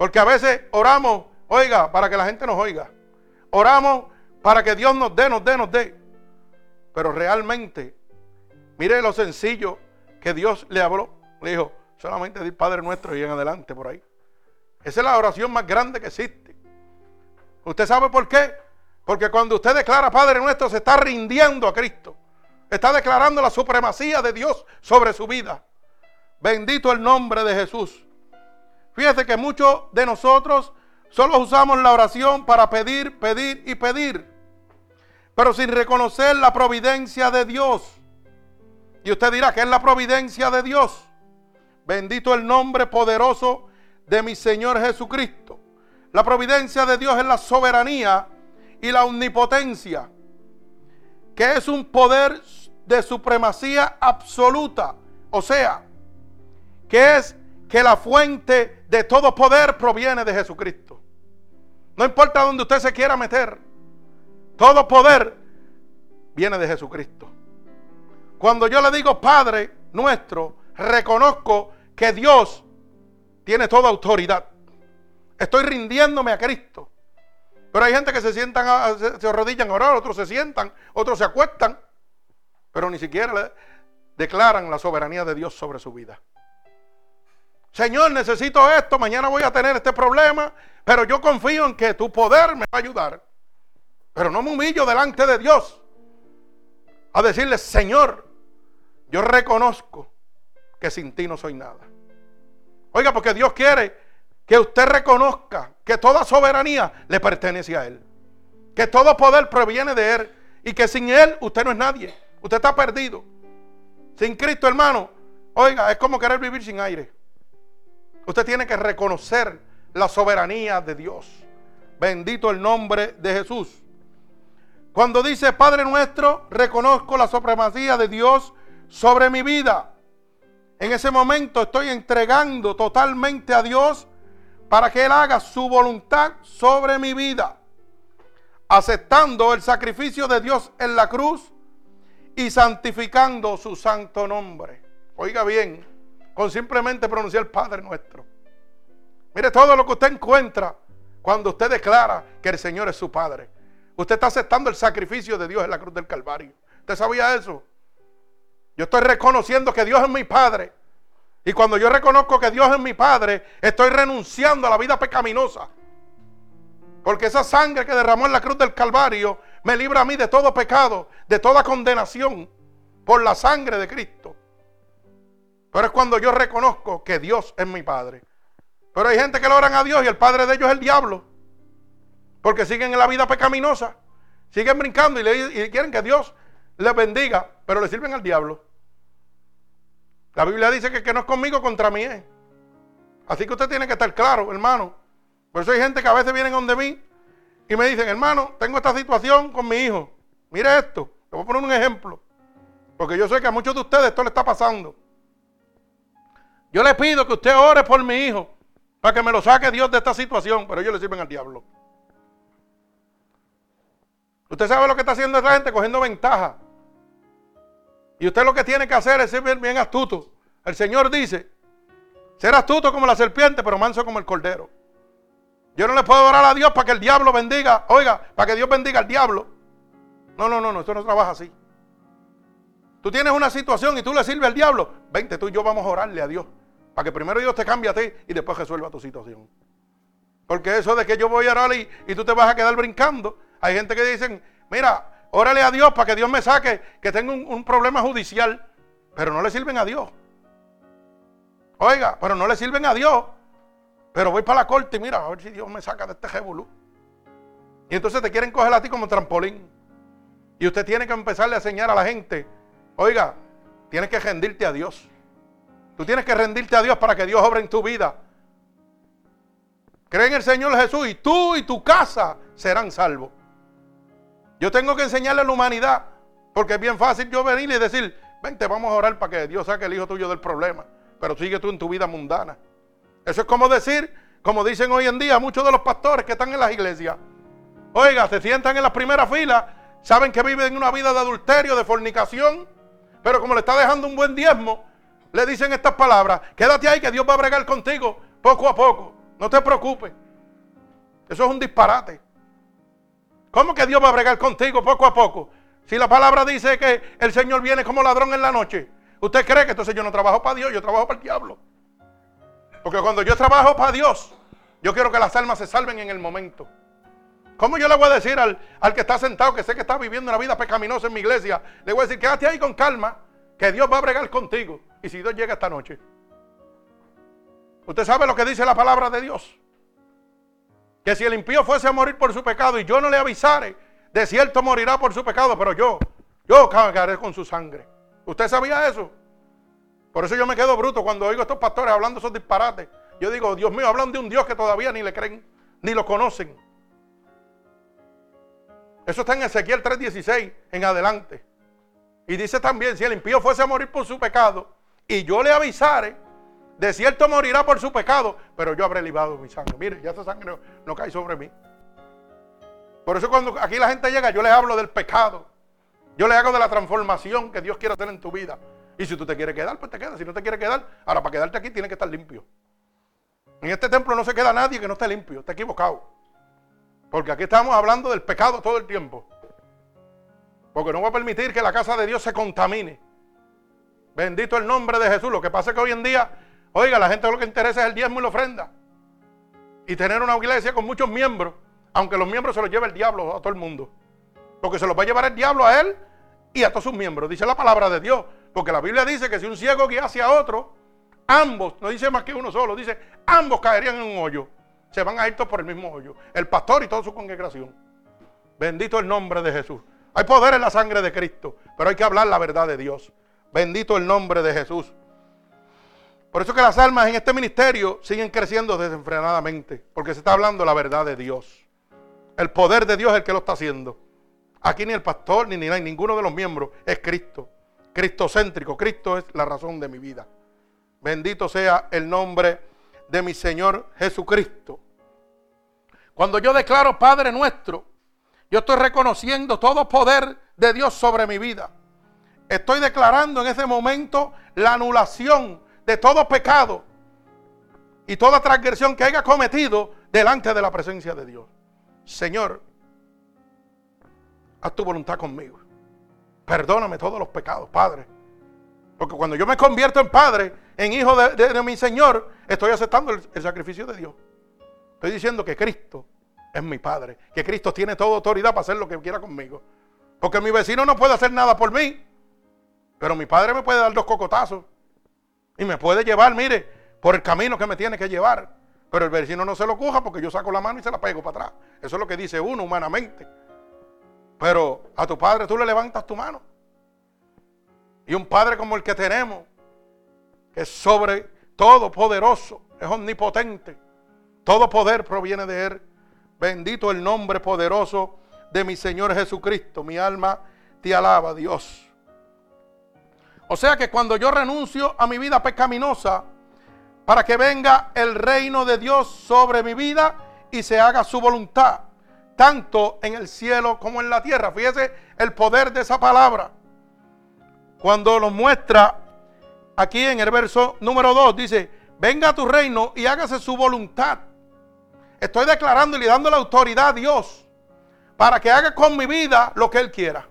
Porque a veces oramos, oiga, para que la gente nos oiga. Oramos para que Dios nos dé, nos dé, nos dé. Pero realmente, mire lo sencillo que Dios le habló. Le dijo, solamente di Padre nuestro y en adelante por ahí. Esa es la oración más grande que existe. ¿Usted sabe por qué? Porque cuando usted declara Padre nuestro, se está rindiendo a Cristo. Está declarando la supremacía de Dios sobre su vida. Bendito el nombre de Jesús. Fíjese que muchos de nosotros solo usamos la oración para pedir, pedir y pedir, pero sin reconocer la providencia de Dios. Y usted dirá, ¿qué es la providencia de Dios? Bendito el nombre poderoso de mi Señor Jesucristo. La providencia de Dios es la soberanía y la omnipotencia, que es un poder de supremacía absoluta. O sea, que es que la fuente de todo poder proviene de Jesucristo. No importa dónde usted se quiera meter, todo poder viene de Jesucristo. Cuando yo le digo Padre nuestro, reconozco que Dios tiene toda autoridad. Estoy rindiéndome a Cristo. Pero hay gente que se sientan, se arrodillan a orar, otros se sientan, otros se acuestan, pero ni siquiera declaran la soberanía de Dios sobre su vida. Señor, necesito esto, mañana voy a tener este problema, pero yo confío en que tu poder me va a ayudar. Pero no me humillo delante de Dios a decirle, Señor, yo reconozco que sin ti no soy nada. Oiga, porque Dios quiere que usted reconozca que toda soberanía le pertenece a Él. Que todo poder proviene de Él. Y que sin Él usted no es nadie. Usted está perdido. Sin Cristo, hermano. Oiga, es como querer vivir sin aire. Usted tiene que reconocer la soberanía de Dios. Bendito el nombre de Jesús. Cuando dice Padre nuestro, reconozco la supremacía de Dios sobre mi vida. En ese momento estoy entregando totalmente a Dios para que Él haga su voluntad sobre mi vida. Aceptando el sacrificio de Dios en la cruz y santificando su santo nombre. Oiga bien, con simplemente pronunciar Padre nuestro. Mire todo lo que usted encuentra cuando usted declara que el Señor es su Padre. Usted está aceptando el sacrificio de Dios en la cruz del Calvario. ¿Usted sabía eso? Yo estoy reconociendo que Dios es mi Padre. Y cuando yo reconozco que Dios es mi Padre, estoy renunciando a la vida pecaminosa. Porque esa sangre que derramó en la cruz del Calvario me libra a mí de todo pecado, de toda condenación, por la sangre de Cristo. Pero es cuando yo reconozco que Dios es mi Padre. Pero hay gente que lo oran a Dios y el Padre de ellos es el diablo. Porque siguen en la vida pecaminosa. Siguen brincando y, le, quieren que Dios les bendiga, pero le sirven al diablo. La Biblia dice que, que no es conmigo contra mí es. Así que usted tiene que estar claro, hermano. Por eso hay gente que a veces vienen donde mí y me dicen, hermano, tengo esta situación con mi hijo. Mire esto, le voy a poner un ejemplo. Porque yo sé que a muchos de ustedes esto le está pasando. Yo le pido que usted ore por mi hijo para que me lo saque Dios de esta situación, pero ellos le sirven al diablo. Usted sabe lo que está haciendo esa gente, cogiendo ventaja. Y usted lo que tiene que hacer es ser bien, astuto. El Señor dice, ser astuto como la serpiente, pero manso como el cordero. Yo no le puedo orar a Dios para que el diablo bendiga, oiga, para que Dios bendiga al diablo. No, no, no, no, esto no trabaja así. Tú tienes una situación y tú le sirves al diablo. Vente, tú y yo vamos a orarle a Dios. Para que primero Dios te cambie a ti y después resuelva tu situación. Porque eso de que yo voy a orar y, tú te vas a quedar brincando. Hay gente que dicen, mira, órale a Dios para que Dios me saque, que tengo un, problema judicial, pero no le sirven a Dios. Oiga, pero no le sirven a Dios. Pero voy para la corte y mira, a ver si Dios me saca de este revolú. Y entonces te quieren coger a ti como trampolín. Y usted tiene que empezarle a enseñar a la gente, oiga, tienes que rendirte a Dios. Tú tienes que rendirte a Dios para que Dios obre en tu vida. Cree en el Señor Jesús y tú y tu casa serán salvos. Yo tengo que enseñarle a la humanidad, porque es bien fácil yo venir y decir, vente, vamos a orar para que Dios saque el hijo tuyo del problema, pero sigue tú en tu vida mundana. Eso es como decir, como dicen hoy en día muchos de los pastores que están en las iglesias, oiga, se sientan en las primeras filas, saben que viven una vida de adulterio, de fornicación, pero como le está dejando un buen diezmo, le dicen estas palabras, quédate ahí que Dios va a bregar contigo poco a poco, no te preocupes. Eso es un disparate. ¿Cómo que Dios va a bregar contigo poco a poco? Si la palabra dice que el Señor viene como ladrón en la noche, ¿usted cree que entonces yo no trabajo para Dios, yo trabajo para el diablo? Porque cuando yo trabajo para Dios, yo quiero que las almas se salven en el momento. ¿Cómo yo le voy a decir al, al, que está sentado, que sé que está viviendo una vida pecaminosa en mi iglesia? Le voy a decir, quédate ahí con calma, que Dios va a bregar contigo. Y si Dios llega esta noche. ¿Usted sabe lo que dice la palabra de Dios? que si el impío fuese a morir por su pecado y yo no le avisare, de cierto morirá por su pecado, pero yo, yo cargaré con su sangre. ¿Usted sabía eso? Por eso yo me quedo bruto cuando oigo a estos pastores hablando esos disparates. Yo digo, Dios mío, hablan de un Dios que todavía ni le creen, ni lo conocen. Eso está en Ezequiel 3:16 en adelante. Y dice también, si el impío fuese a morir por su pecado y yo le avisare, de cierto morirá por su pecado, pero yo habré librado mi sangre. Mire, ya esa sangre no, cae sobre mí. Por eso cuando aquí la gente llega, yo le hablo del pecado. Yo le hago de la transformación que Dios quiere hacer en tu vida. Y si tú te quieres quedar, pues te quedas. Si no te quieres quedar, ahora para quedarte aquí tienes que estar limpio. En este templo no se queda nadie que no esté limpio, está equivocado. Porque aquí estamos hablando del pecado todo el tiempo. Porque no voy a permitir que la casa de Dios se contamine. Bendito el nombre de Jesús. Lo que pasa es que hoy en día, oiga, la gente lo que interesa es el diezmo y la ofrenda. Y tener una iglesia con muchos miembros, aunque los miembros se los lleve el diablo a todo el mundo. Porque se los va a llevar el diablo a él y a todos sus miembros. Dice la palabra de Dios. Porque la Biblia dice que si un ciego guía hacia otro, ambos, no dice más que uno solo, dice ambos caerían en un hoyo. Se van a ir todos por el mismo hoyo. El pastor y toda su congregación. Bendito el nombre de Jesús. Hay poder en la sangre de Cristo, pero hay que hablar la verdad de Dios. Bendito el nombre de Jesús. Por eso que las almas en este ministerio siguen creciendo desenfrenadamente, porque se está hablando la verdad de Dios. El poder de Dios es el que lo está haciendo. Aquí ni el pastor ni, ni ninguno de los miembros es Cristo. Cristocéntrico. Cristo es la razón de mi vida. Bendito sea el nombre de mi Señor Jesucristo. Cuando yo declaro Padre nuestro, yo estoy reconociendo todo poder de Dios sobre mi vida. Estoy declarando en ese momento la anulación de todo pecado y toda transgresión que haya cometido delante de la presencia de Dios. Señor, haz tu voluntad conmigo. Perdóname todos los pecados, Padre. Porque cuando yo me convierto en Padre, en hijo de, mi Señor, estoy aceptando el sacrificio de Dios. Estoy diciendo que Cristo es mi Padre. Que Cristo tiene toda autoridad para hacer lo que quiera conmigo. Porque mi vecino no puede hacer nada por mí. Pero mi Padre me puede dar dos cocotazos. Y me puede llevar, mire, por el camino que me tiene que llevar. Pero el vecino no se lo coja porque yo saco la mano y se la pego para atrás. Eso es lo que dice uno humanamente. Pero a tu Padre tú le levantas tu mano. Y un Padre como el que tenemos, que es sobre todo poderoso, es omnipotente. Todo poder proviene de Él. Bendito el nombre poderoso de mi Señor Jesucristo. Mi alma te alaba, Dios. O sea que cuando yo renuncio a mi vida pecaminosa, para que venga el reino de Dios sobre mi vida y se haga su voluntad, tanto en el cielo como en la tierra. Fíjese el poder de esa palabra. Cuando lo muestra aquí en el verso número 2, dice, venga a tu reino y hágase su voluntad Estoy declarando y dando la autoridad a Dios para que haga con mi vida lo que Él quiera.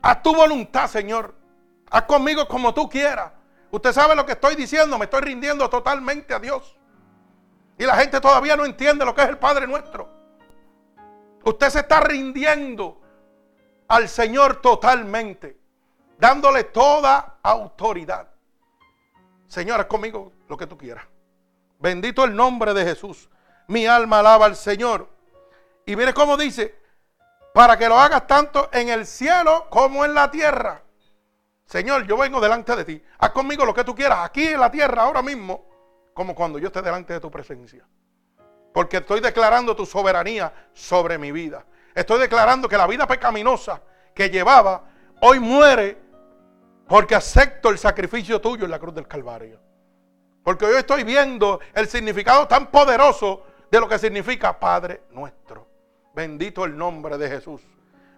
Haz tu voluntad, Señor. Haz conmigo como tú quieras. Usted sabe lo que estoy diciendo. Me estoy rindiendo totalmente a Dios. Y la gente todavía no entiende lo que es el Padre nuestro. Usted se está rindiendo al Señor totalmente. Dándole toda autoridad. Señor, haz conmigo lo que tú quieras. Bendito el nombre de Jesús. Mi alma alaba al Señor. Y mire cómo dice, para que lo hagas tanto en el cielo como en la tierra. Señor, yo vengo delante de ti. Haz conmigo lo que tú quieras, aquí en la tierra, ahora mismo, como cuando yo esté delante de tu presencia. Porque estoy declarando tu soberanía sobre mi vida. Estoy declarando que la vida pecaminosa que llevaba hoy muere porque acepto el sacrificio tuyo en la cruz del Calvario. Porque hoy estoy viendo el significado tan poderoso de lo que significa Padre nuestro. Bendito el nombre de Jesús.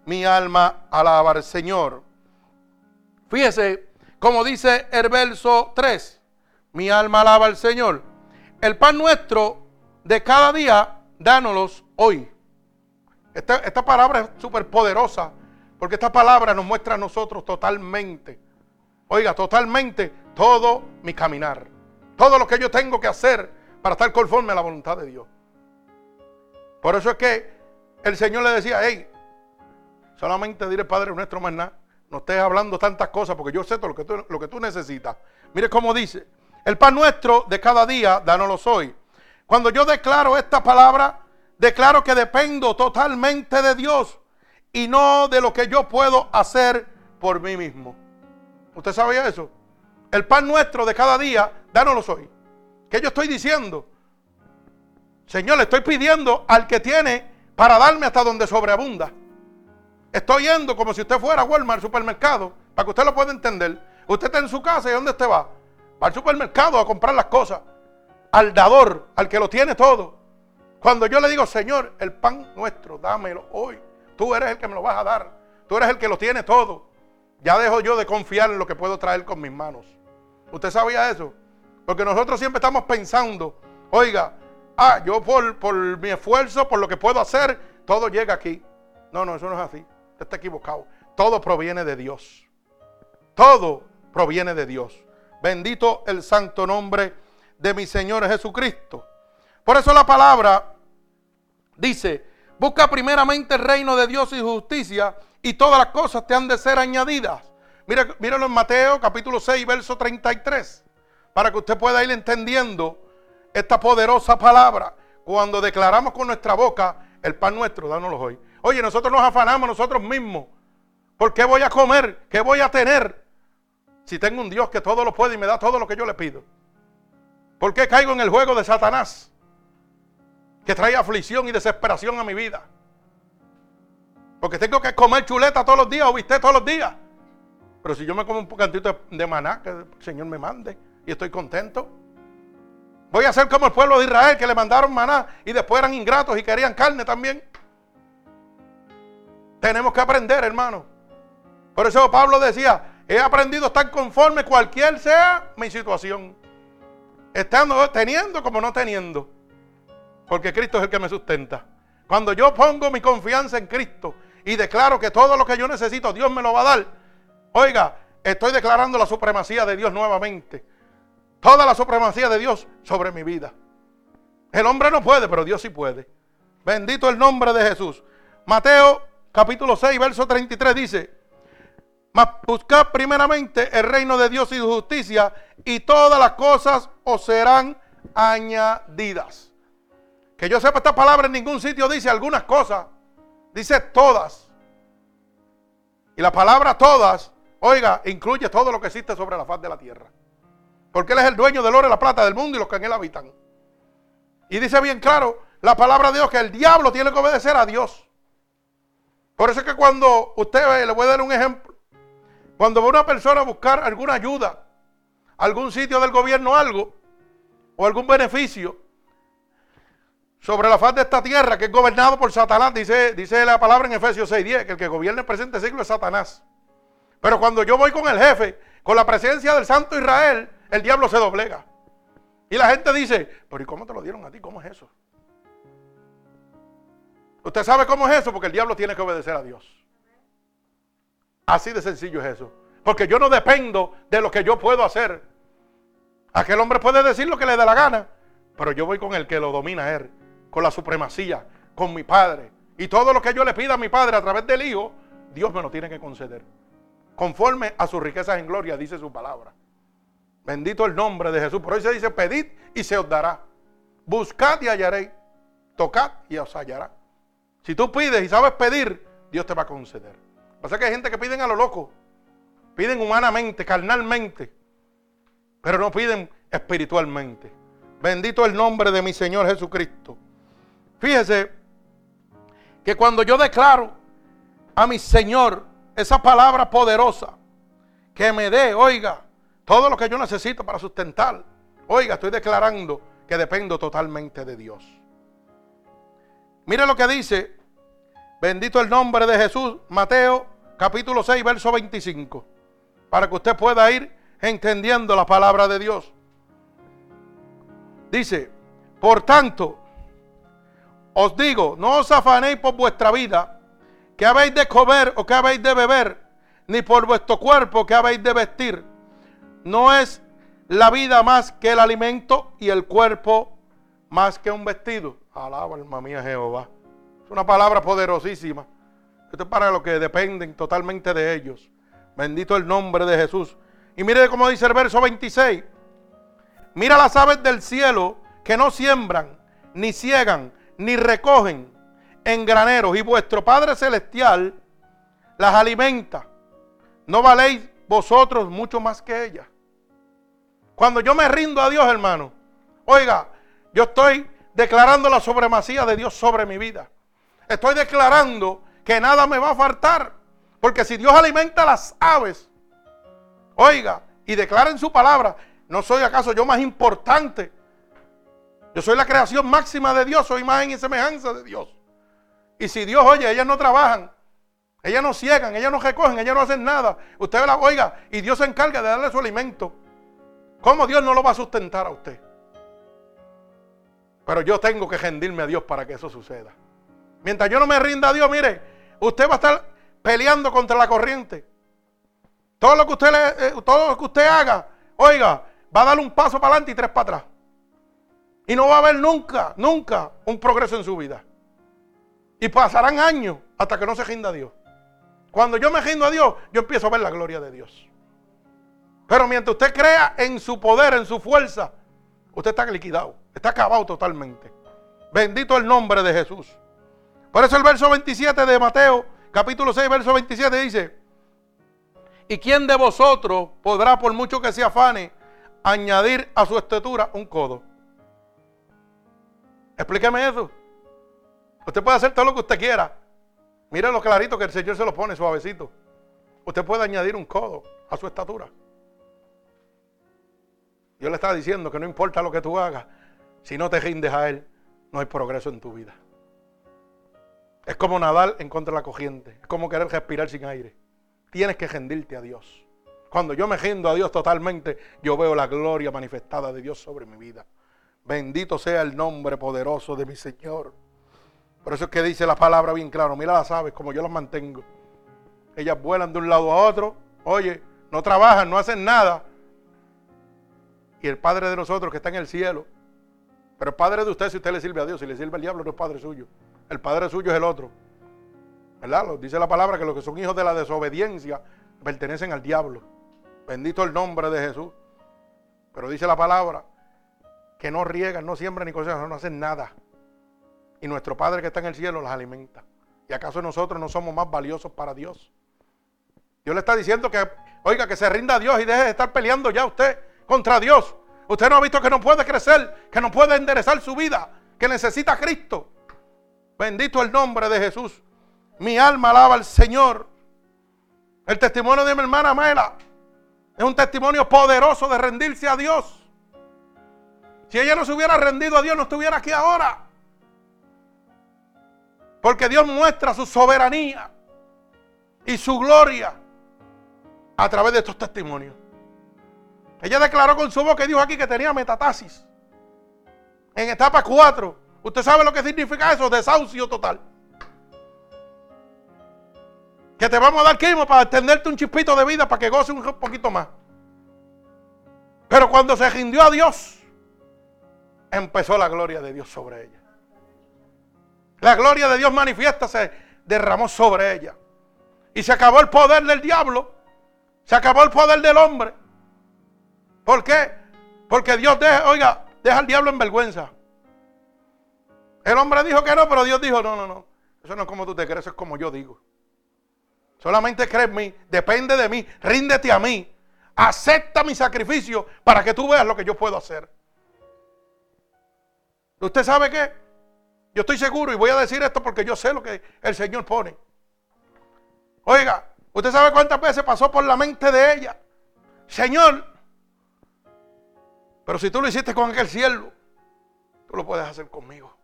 Mi alma alaba al Señor. Fíjese como dice el verso 3. Mi alma alaba al Señor. El pan nuestro de cada día, dánoslos hoy. Esta, esta palabra es súper poderosa. Porque esta palabra nos muestra a nosotros totalmente. Oiga, totalmente todo mi caminar. Todo lo que yo tengo que hacer para estar conforme a la voluntad de Dios. Por eso es que el Señor le decía, hey, solamente diré Padre nuestro más nada. No estés hablando tantas cosas porque yo sé todo lo que tú, lo que tú necesitas. Mire cómo dice, el pan nuestro de cada día, danoslo hoy. Cuando yo declaro esta palabra, declaro que dependo totalmente de Dios y no de lo que yo puedo hacer por mí mismo. ¿Usted sabía eso? El pan nuestro de cada día, dánoslo hoy. ¿Qué yo estoy diciendo? Señor, le estoy pidiendo al que tiene para darme hasta donde sobreabunda. Estoy yendo como si usted fuera a Walmart, supermercado, para que usted lo pueda entender. Usted está en su casa y ¿dónde usted va? Va al supermercado a comprar las cosas. Al dador, al que lo tiene todo. Cuando yo le digo, Señor, el pan nuestro, dámelo hoy. Tú eres el que me lo vas a dar. Tú eres el que lo tiene todo. Ya dejo yo de confiar en lo que puedo traer con mis manos. ¿Usted sabía eso? Porque nosotros siempre estamos pensando, oiga, ah, yo por, por mi esfuerzo, por lo que puedo hacer, todo llega aquí. No, no, eso no es así. Usted está equivocado. Todo proviene de Dios. Todo proviene de Dios. Bendito el santo nombre de mi Señor Jesucristo. Por eso la palabra dice, busca primeramente el reino de Dios y justicia y todas las cosas te han de ser añadidas. míralo en Mateo capítulo 6, verso 33, para que usted pueda ir entendiendo esta poderosa palabra. Cuando declaramos con nuestra boca, el pan nuestro, dánoslo hoy. Oye, nosotros nos afanamos nosotros mismos. ¿Por qué voy a comer? ¿Qué voy a tener? Si tengo un Dios que todo lo puede y me da todo lo que yo le pido. ¿Por qué caigo en el juego de Satanás? Que trae aflicción y desesperación a mi vida. Porque tengo que comer chuleta todos los días o viste todos los días. Pero si yo me como un poquitito de maná que el Señor me mande y estoy contento. Voy a ser como el pueblo de Israel que le mandaron maná y después eran ingratos y querían carne también. Tenemos que aprender, hermano. Por eso Pablo decía, he aprendido a estar conforme cualquier sea mi situación. Estando teniendo como no teniendo. Porque Cristo es el que me sustenta. Cuando yo pongo mi confianza en Cristo y declaro que todo lo que yo necesito Dios me lo va a dar. Oiga, estoy declarando la supremacía de Dios nuevamente. Toda la supremacía de Dios sobre mi vida. El hombre no puede, pero Dios sí puede. Bendito el nombre de Jesús. Mateo capítulo 6, verso 33 dice, mas buscad primeramente el reino de Dios y su justicia y todas las cosas os serán añadidas. Que yo sepa esta palabra en ningún sitio dice algunas cosas, dice todas. Y la palabra todas, oiga, incluye todo lo que existe sobre la faz de la tierra. Porque Él es el dueño del oro y la plata del mundo y los que en Él habitan. Y dice bien claro la palabra de Dios que el diablo tiene que obedecer a Dios. Por eso es que cuando usted ve, le voy a dar un ejemplo. Cuando va una persona a buscar alguna ayuda, algún sitio del gobierno, algo, o algún beneficio sobre la faz de esta tierra que es gobernado por Satanás, dice, dice la palabra en Efesios 6:10, que el que gobierna el presente siglo es Satanás. Pero cuando yo voy con el jefe, con la presencia del Santo Israel, el diablo se doblega. Y la gente dice, pero ¿y cómo te lo dieron a ti? ¿Cómo es eso? ¿Usted sabe cómo es eso? Porque el diablo tiene que obedecer a Dios. Así de sencillo es eso. Porque yo no dependo de lo que yo puedo hacer. Aquel hombre puede decir lo que le dé la gana, pero yo voy con el que lo domina a él, con la supremacía, con mi padre. Y todo lo que yo le pida a mi padre a través del Hijo, Dios me lo tiene que conceder. Conforme a sus riquezas en gloria, dice su palabra. Bendito el nombre de Jesús. Por eso se dice, pedid y se os dará. Buscad y hallaréis. Tocad y os hallará. Si tú pides y sabes pedir, Dios te va a conceder. Pasa que hay gente que piden a lo loco. Piden humanamente, carnalmente. Pero no piden espiritualmente. Bendito el nombre de mi Señor Jesucristo. Fíjese que cuando yo declaro a mi Señor esa palabra poderosa que me dé, oiga, todo lo que yo necesito para sustentar. Oiga, estoy declarando que dependo totalmente de Dios. Mire lo que dice, bendito el nombre de Jesús, Mateo capítulo 6, verso 25, para que usted pueda ir entendiendo la palabra de Dios. Dice, por tanto, os digo, no os afanéis por vuestra vida, que habéis de comer o que habéis de beber, ni por vuestro cuerpo que habéis de vestir. No es la vida más que el alimento y el cuerpo más que un vestido. Alaba alma mía Jehová. Es una palabra poderosísima. Esto es para los que dependen totalmente de ellos. Bendito el nombre de Jesús. Y mire cómo dice el verso 26. Mira las aves del cielo que no siembran, ni ciegan, ni recogen en graneros, y vuestro Padre Celestial las alimenta. ¿No valéis vosotros mucho más que ellas? Cuando yo me rindo a Dios, hermano, oiga, yo estoy declarando la supremacía de Dios sobre mi vida. Estoy declarando que nada me va a faltar. Porque si Dios alimenta las aves, oiga, y declara en su palabra, ¿no soy acaso yo más importante? Yo soy la creación máxima de Dios, soy imagen y semejanza de Dios. Y si Dios, oye, ellas no trabajan, ellas no ciegan, ellas no recogen, ellas no hacen nada. Usted la oiga y Dios se encarga de darle su alimento. ¿Cómo Dios no lo va a sustentar a usted? Pero yo tengo que rendirme a Dios para que eso suceda. Mientras yo no me rinda a Dios, mire, usted va a estar peleando contra la corriente. Todo lo que usted, eh, todo lo que usted haga, oiga, va a dar un paso para adelante y tres para atrás. Y no va a haber nunca, nunca un progreso en su vida. Y pasarán años hasta que no se rinda a Dios. Cuando yo me rindo a Dios, yo empiezo a ver la gloria de Dios. Pero mientras usted crea en su poder, en su fuerza, usted está liquidado, está acabado totalmente. Bendito el nombre de Jesús. Por eso el verso 27 de Mateo, capítulo 6, verso 27 dice, ¿y quién de vosotros podrá, por mucho que se afane, añadir a su estatura un codo? Explíqueme eso. Usted puede hacer todo lo que usted quiera. Mire lo clarito que el Señor se lo pone suavecito. Usted puede añadir un codo a su estatura. Dios le está diciendo que no importa lo que tú hagas, si no te rindes a Él, no hay progreso en tu vida. Es como nadar en contra de la corriente. Es como querer respirar sin aire. Tienes que rendirte a Dios. Cuando yo me rindo a Dios totalmente, yo veo la gloria manifestada de Dios sobre mi vida. Bendito sea el nombre poderoso de mi Señor. Por eso es que dice la palabra bien claro. Mira las aves, como yo las mantengo. Ellas vuelan de un lado a otro. Oye, no trabajan, no hacen nada. Y el Padre de nosotros que está en el cielo. Pero el Padre de usted, si usted le sirve a Dios, si le sirve al diablo, no es Padre suyo. El Padre suyo es el otro. ¿Verdad? Dice la palabra que los que son hijos de la desobediencia pertenecen al diablo. Bendito el nombre de Jesús. Pero dice la palabra que no riegan, no siembran ni cosas, no hacen nada. Y nuestro Padre que está en el cielo las alimenta. ¿Y acaso nosotros no somos más valiosos para Dios? Dios le está diciendo que, oiga, que se rinda a Dios y deje de estar peleando ya usted contra Dios. Usted no ha visto que no puede crecer, que no puede enderezar su vida, que necesita Cristo. Bendito el nombre de Jesús. Mi alma alaba al Señor. El testimonio de mi hermana Mela es un testimonio poderoso de rendirse a Dios. Si ella no se hubiera rendido a Dios, no estuviera aquí ahora. Porque Dios muestra su soberanía y su gloria a través de estos testimonios. Ella declaró con su boca y dijo aquí que tenía metatasis. En etapa 4. ¿Usted sabe lo que significa eso? Desahucio total. Que te vamos a dar quimo para extenderte un chispito de vida para que goce un poquito más. Pero cuando se rindió a Dios, empezó la gloria de Dios sobre ella. La gloria de Dios manifiesta se derramó sobre ella. Y se acabó el poder del diablo. Se acabó el poder del hombre. ¿Por qué? Porque Dios deja, oiga, deja al diablo en vergüenza. El hombre dijo que no, pero Dios dijo, no, no, no. Eso no es como tú te crees, eso es como yo digo. Solamente cree en mí, depende de mí, ríndete a mí. Acepta mi sacrificio para que tú veas lo que yo puedo hacer. ¿Usted sabe qué? Yo estoy seguro y voy a decir esto porque yo sé lo que el Señor pone. Oiga, ¿usted sabe cuántas veces pasó por la mente de ella? Señor, pero si tú lo hiciste con aquel cielo, tú lo puedes hacer conmigo.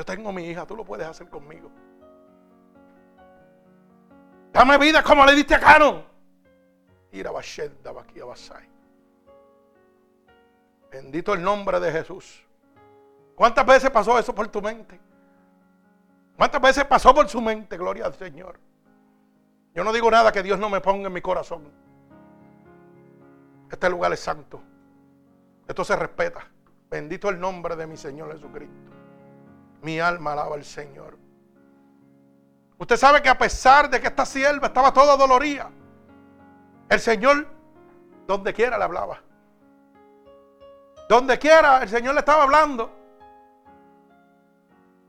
Yo tengo mi hija, tú lo puedes hacer conmigo. Dame vida como le diste a Cano. Bendito el nombre de Jesús. ¿Cuántas veces pasó eso por tu mente? ¿Cuántas veces pasó por su mente? Gloria al Señor. Yo no digo nada que Dios no me ponga en mi corazón. Este lugar es santo. Esto se respeta. Bendito el nombre de mi Señor Jesucristo. Mi alma alaba al Señor. Usted sabe que a pesar de que esta sierva estaba toda doloría, el Señor donde quiera le hablaba. Donde quiera el Señor le estaba hablando.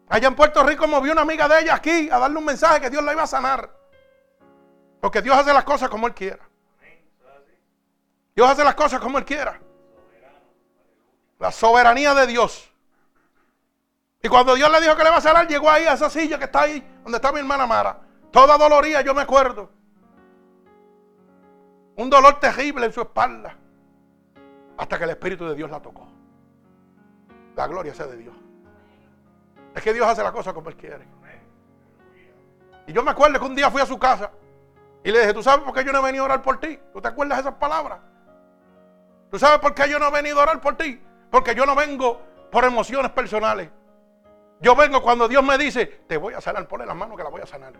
Allá en Puerto Rico movió una amiga de ella aquí a darle un mensaje que Dios la iba a sanar. Porque Dios hace las cosas como Él quiera. Dios hace las cosas como Él quiera. La soberanía de Dios. Y cuando Dios le dijo que le va a sanar, llegó ahí a esa silla que está ahí, donde está mi hermana Mara. Toda doloría, yo me acuerdo. Un dolor terrible en su espalda. Hasta que el Espíritu de Dios la tocó. La gloria sea de Dios. Es que Dios hace la cosa como Él quiere. Y yo me acuerdo que un día fui a su casa y le dije, ¿tú sabes por qué yo no he venido a orar por ti? ¿Tú te acuerdas de esas palabras? ¿Tú sabes por qué yo no he venido a orar por ti? Porque yo no vengo por emociones personales. Yo vengo cuando Dios me dice, te voy a sanar, ponle las manos que la voy a sanar.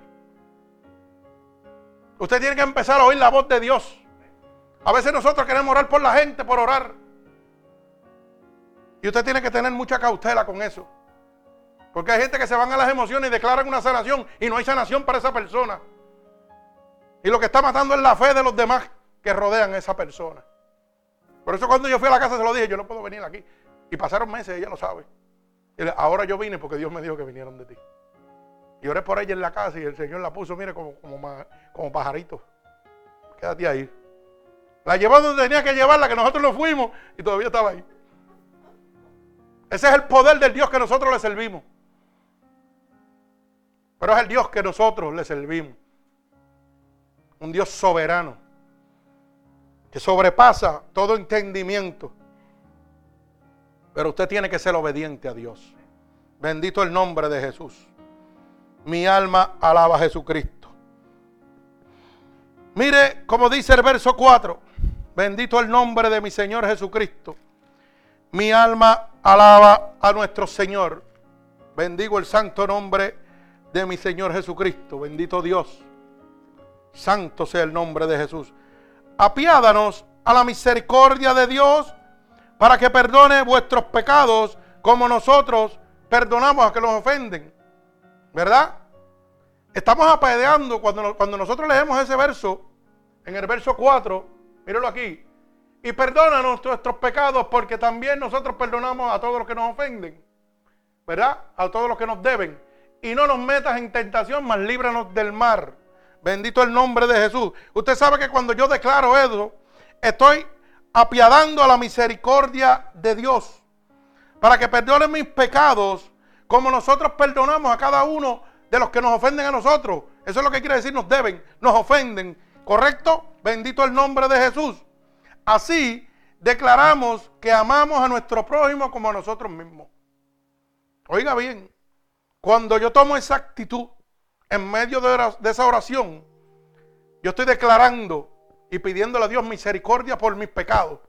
Usted tiene que empezar a oír la voz de Dios. A veces nosotros queremos orar por la gente, por orar. Y usted tiene que tener mucha cautela con eso. Porque hay gente que se van a las emociones y declaran una sanación y no hay sanación para esa persona. Y lo que está matando es la fe de los demás que rodean a esa persona. Por eso cuando yo fui a la casa se lo dije, yo no puedo venir aquí. Y pasaron meses, ella lo sabe. Ahora yo vine porque Dios me dijo que vinieron de ti. Y oré por ella en la casa y el Señor la puso, mire, como, como, como pajarito. Quédate ahí. La llevó donde tenía que llevarla, que nosotros lo fuimos y todavía estaba ahí. Ese es el poder del Dios que nosotros le servimos. Pero es el Dios que nosotros le servimos. Un Dios soberano. Que sobrepasa todo entendimiento. Pero usted tiene que ser obediente a Dios. Bendito el nombre de Jesús. Mi alma alaba a Jesucristo. Mire como dice el verso 4. Bendito el nombre de mi Señor Jesucristo. Mi alma alaba a nuestro Señor. Bendigo el santo nombre de mi Señor Jesucristo. Bendito Dios. Santo sea el nombre de Jesús. Apiádanos a la misericordia de Dios para que perdone vuestros pecados como nosotros perdonamos a que los ofenden. ¿Verdad? Estamos apedeando cuando, cuando nosotros leemos ese verso, en el verso 4, míralo aquí. Y perdónanos nuestros pecados porque también nosotros perdonamos a todos los que nos ofenden. ¿Verdad? A todos los que nos deben. Y no nos metas en tentación, mas líbranos del mar. Bendito el nombre de Jesús. Usted sabe que cuando yo declaro eso, estoy apiadando a la misericordia de Dios. Para que perdone mis pecados como nosotros perdonamos a cada uno de los que nos ofenden a nosotros. Eso es lo que quiere decir nos deben, nos ofenden. ¿Correcto? Bendito el nombre de Jesús. Así declaramos que amamos a nuestro prójimo como a nosotros mismos. Oiga bien, cuando yo tomo esa actitud en medio de, esa oración, yo estoy declarando y pidiéndole a Dios misericordia por mis pecados.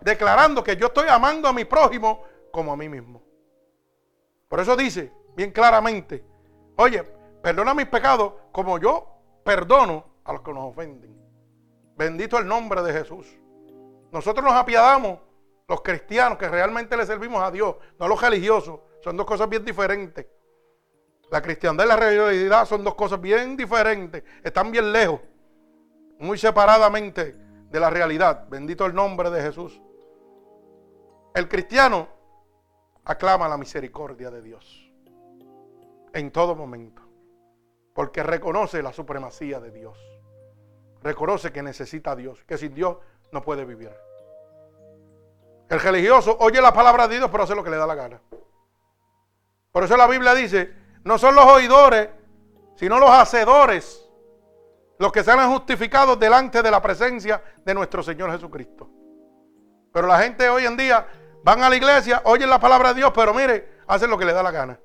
Declarando que yo estoy amando a mi prójimo como a mí mismo. Por eso dice bien claramente, oye, perdona mis pecados como yo perdono a los que nos ofenden. Bendito el nombre de Jesús. Nosotros nos apiadamos, los cristianos que realmente le servimos a Dios, no los religiosos. Son dos cosas bien diferentes. La cristiandad y la religiosidad son dos cosas bien diferentes. Están bien lejos, muy separadamente de la realidad. Bendito el nombre de Jesús. El cristiano aclama la misericordia de Dios en todo momento, porque reconoce la supremacía de Dios. Reconoce que necesita a Dios, que sin Dios no puede vivir. El religioso oye la palabra de Dios, pero hace lo que le da la gana. Por eso la Biblia dice, no son los oidores, sino los hacedores los que serán justificados delante de la presencia de nuestro Señor Jesucristo. Pero la gente hoy en día van a la iglesia, oyen la palabra de Dios, pero mire, hacen lo que le da la gana.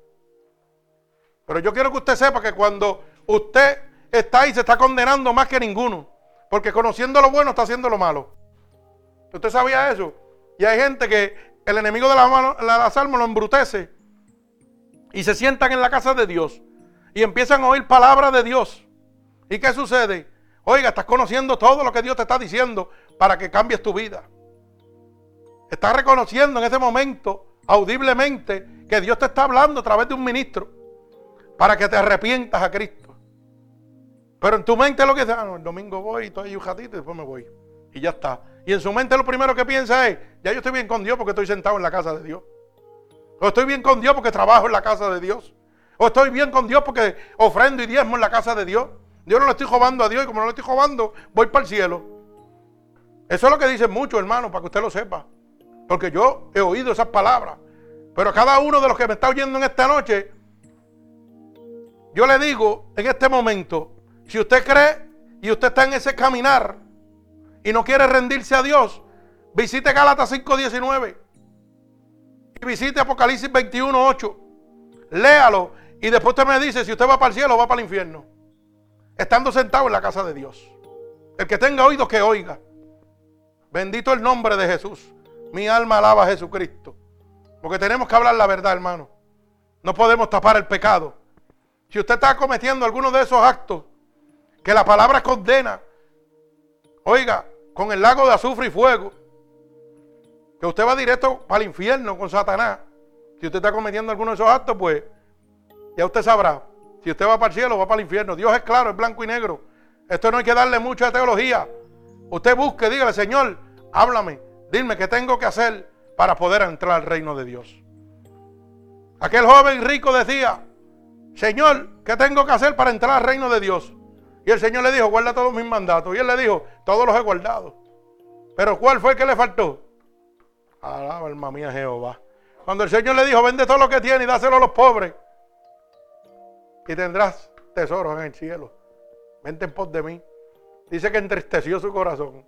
Pero yo quiero que usted sepa que cuando usted está ahí se está condenando más que ninguno. Porque conociendo lo bueno está haciendo lo malo. ¿Usted sabía eso? Y hay gente que el enemigo de la, las almas lo embrutece y se sientan en la casa de Dios y empiezan a oír palabras de Dios. ¿Y qué sucede? Oiga, estás conociendo todo lo que Dios te está diciendo para que cambies tu vida. Estás reconociendo en ese momento, audiblemente, que Dios te está hablando a través de un ministro para que te arrepientas a Cristo. Pero en tu mente lo que dice, ah, el domingo voy, estoy un ratito y después me voy. Y ya está. Y en su mente lo primero que piensa es, ya yo estoy bien con Dios porque estoy sentado en la casa de Dios. O estoy bien con Dios porque trabajo en la casa de Dios. O estoy bien con Dios porque ofrendo y diezmo en la casa de Dios. Yo no le estoy robando a Dios y como no le estoy robando, voy para el cielo. Eso es lo que dicen muchos, hermanos, para que usted lo sepa. Porque yo he oído esas palabras. Pero cada uno de los que me está oyendo en esta noche, yo le digo en este momento, si usted cree y usted está en ese caminar y no quiere rendirse a Dios, visite Gálatas 5.19 y visite Apocalipsis 21.8. Léalo y después usted me dice si usted va para el cielo o va para el infierno. Estando sentado en la casa de Dios. El que tenga oídos que oiga. Bendito el nombre de Jesús. Mi alma alaba a Jesucristo. Porque tenemos que hablar la verdad, hermano. No podemos tapar el pecado. Si usted está cometiendo alguno de esos actos que la palabra condena, oiga, con el lago de azufre y fuego, que usted va directo para el infierno con Satanás. Si usted está cometiendo alguno de esos actos, pues ya usted sabrá. Si usted va para el cielo, va para el infierno. Dios es claro, es blanco y negro. Esto no hay que darle mucha teología. Usted busque, dígale, Señor, háblame, dime qué tengo que hacer para poder entrar al reino de Dios. Aquel joven rico decía, Señor, ¿qué tengo que hacer para entrar al reino de Dios? Y el Señor le dijo, guarda todos mis mandatos. Y él le dijo, todos los he guardado. Pero ¿cuál fue el que le faltó? Alaba alma mía Jehová. Cuando el Señor le dijo, vende todo lo que tiene y dáselo a los pobres. Y tendrás tesoros en el cielo. Vente en pos de mí. Dice que entristeció su corazón.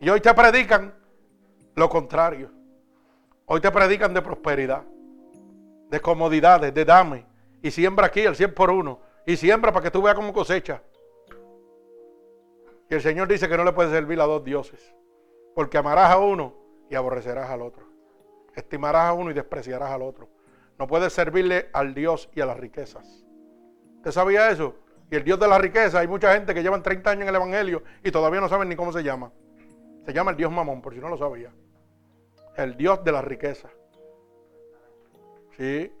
Y hoy te predican lo contrario. Hoy te predican de prosperidad, de comodidades, de dame. Y siembra aquí el 100 por uno. Y siembra para que tú veas cómo cosecha. Y el Señor dice que no le puedes servir a dos dioses. Porque amarás a uno y aborrecerás al otro. Estimarás a uno y despreciarás al otro. No puedes servirle al Dios y a las riquezas. ¿Usted sabía eso? Y el Dios de la riqueza, hay mucha gente que llevan 30 años en el Evangelio y todavía no saben ni cómo se llama. Se llama el Dios Mamón, por si no lo sabía. El Dios de la riqueza. Sí,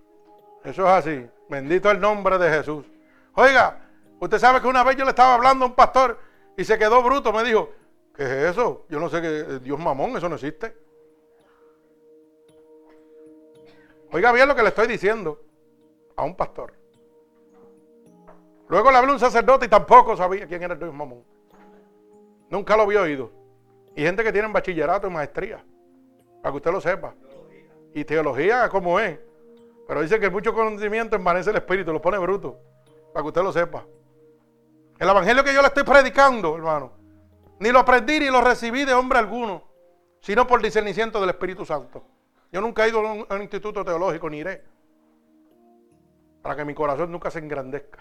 eso es así. Bendito el nombre de Jesús. Oiga, usted sabe que una vez yo le estaba hablando a un pastor y se quedó bruto. Me dijo, ¿qué es eso? Yo no sé qué, Dios Mamón, eso no existe. Oiga bien lo que le estoy diciendo a un pastor. Luego le hablé a un sacerdote y tampoco sabía quién era el Dios Mamón. Nunca lo había oído. Y gente que tiene bachillerato y maestría. Para que usted lo sepa. Y teología como es. Pero dice que mucho conocimiento envanece el espíritu, lo pone bruto. Para que usted lo sepa. El evangelio que yo le estoy predicando, hermano, ni lo aprendí ni lo recibí de hombre alguno, sino por discernimiento del Espíritu Santo. Yo nunca he ido a un, instituto teológico, ni iré. Para que mi corazón nunca se engrandezca.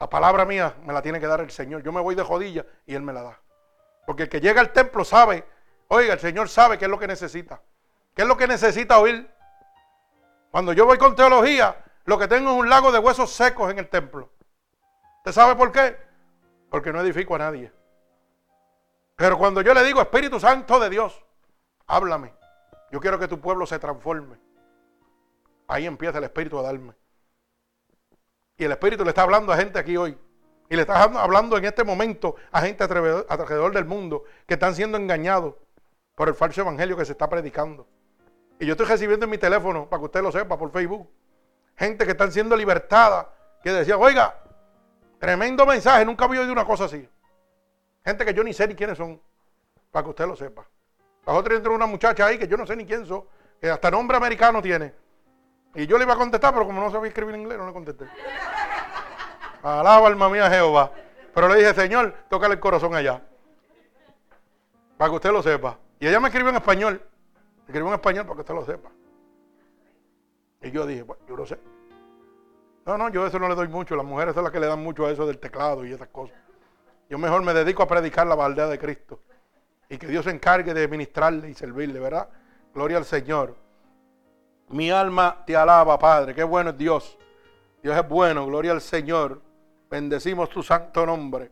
La palabra mía me la tiene que dar el Señor. Yo me voy de jodilla y Él me la da. Porque el que llega al templo sabe, oiga, el Señor sabe qué es lo que necesita. ¿Qué es lo que necesita oír? Cuando yo voy con teología, lo que tengo es un lago de huesos secos en el templo. ¿Usted sabe por qué? Porque no edifico a nadie. Pero cuando yo le digo, Espíritu Santo de Dios, háblame. Yo quiero que tu pueblo se transforme. Ahí empieza el Espíritu a darme. Y el Espíritu le está hablando a gente aquí hoy. Y le estás hablando en este momento a gente alrededor del mundo que están siendo engañados por el falso evangelio que se está predicando. Y yo estoy recibiendo en mi teléfono, para que usted lo sepa, por Facebook, gente que están siendo libertada, que decía, oiga, tremendo mensaje, nunca había oído una cosa así. Gente que yo ni sé ni quiénes son, para que usted lo sepa. La otra entró una muchacha ahí que yo no sé ni quién son, que hasta nombre americano tiene. Y yo le iba a contestar, pero como no sabía escribir en inglés, no le contesté. Alaba alma mía Jehová. Pero le dije, Señor, tócale el corazón allá. Para que usted lo sepa. Y ella me escribió en español. Me escribió en español para que usted lo sepa. Y yo dije, bueno, yo lo sé. No, no, yo eso no le doy mucho. Las mujeres son las que le dan mucho a eso del teclado y esas cosas. Yo mejor me dedico a predicar la verdad de Cristo. Y que Dios se encargue de ministrarle y servirle, ¿verdad? Gloria al Señor. Mi alma te alaba, Padre. Qué bueno es Dios. Dios es bueno. Gloria al Señor. Bendecimos tu santo nombre.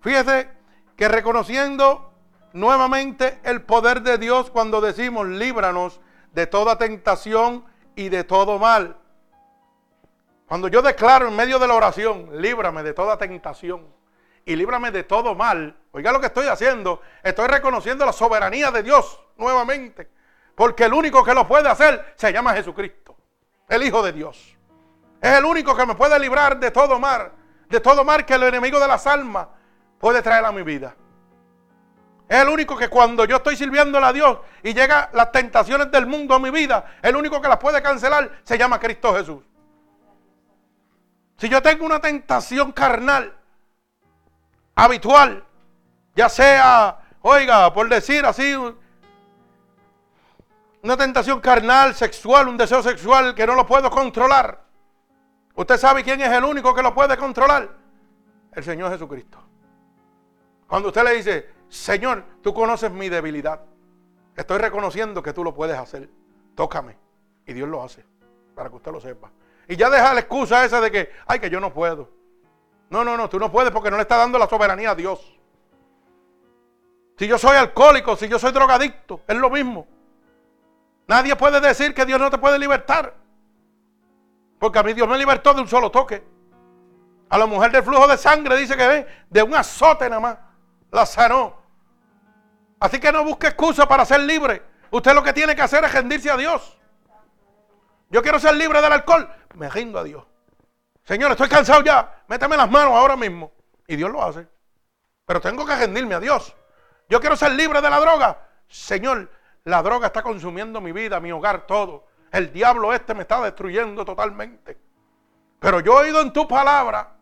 Fíjese que reconociendo nuevamente el poder de Dios cuando decimos líbranos de toda tentación y de todo mal. Cuando yo declaro en medio de la oración, líbrame de toda tentación y líbrame de todo mal. Oiga lo que estoy haciendo. Estoy reconociendo la soberanía de Dios nuevamente. Porque el único que lo puede hacer se llama Jesucristo. el Hijo de Dios. Es el único que me puede librar de todo mal, de todo mal que el enemigo de las almas puede traer a mi vida. Es el único que cuando yo estoy sirviéndole a Dios y llegan las tentaciones del mundo a mi vida, el único que las puede cancelar se llama Cristo Jesús. Si yo tengo una tentación carnal, habitual, ya sea, oiga, por decir así, una tentación carnal, sexual, un deseo sexual que no lo puedo controlar. ¿Usted sabe quién es el único que lo puede controlar? El Señor Jesucristo. Cuando usted le dice, Señor, tú conoces mi debilidad. Estoy reconociendo que tú lo puedes hacer. Tócame. Y Dios lo hace. Para que usted lo sepa. Y ya deja la excusa esa de que, ay, que yo no puedo. No, no, no, tú no puedes porque no le está dando la soberanía a Dios. Si yo soy alcohólico, si yo soy drogadicto, es lo mismo. Nadie puede decir que Dios no te puede libertar. Porque a mí Dios me libertó de un solo toque. A la mujer del flujo de sangre dice que de un azote nada más. La sanó. Así que no busque excusa para ser libre. Usted lo que tiene que hacer es rendirse a Dios. Yo quiero ser libre del alcohol. Me rindo a Dios. Señor, estoy cansado ya. Méteme las manos ahora mismo. Y Dios lo hace. Pero tengo que rendirme a Dios. Yo quiero ser libre de la droga. Señor, la droga está consumiendo mi vida, mi hogar, todo. El diablo este me está destruyendo totalmente. Pero yo he oído en tu palabra,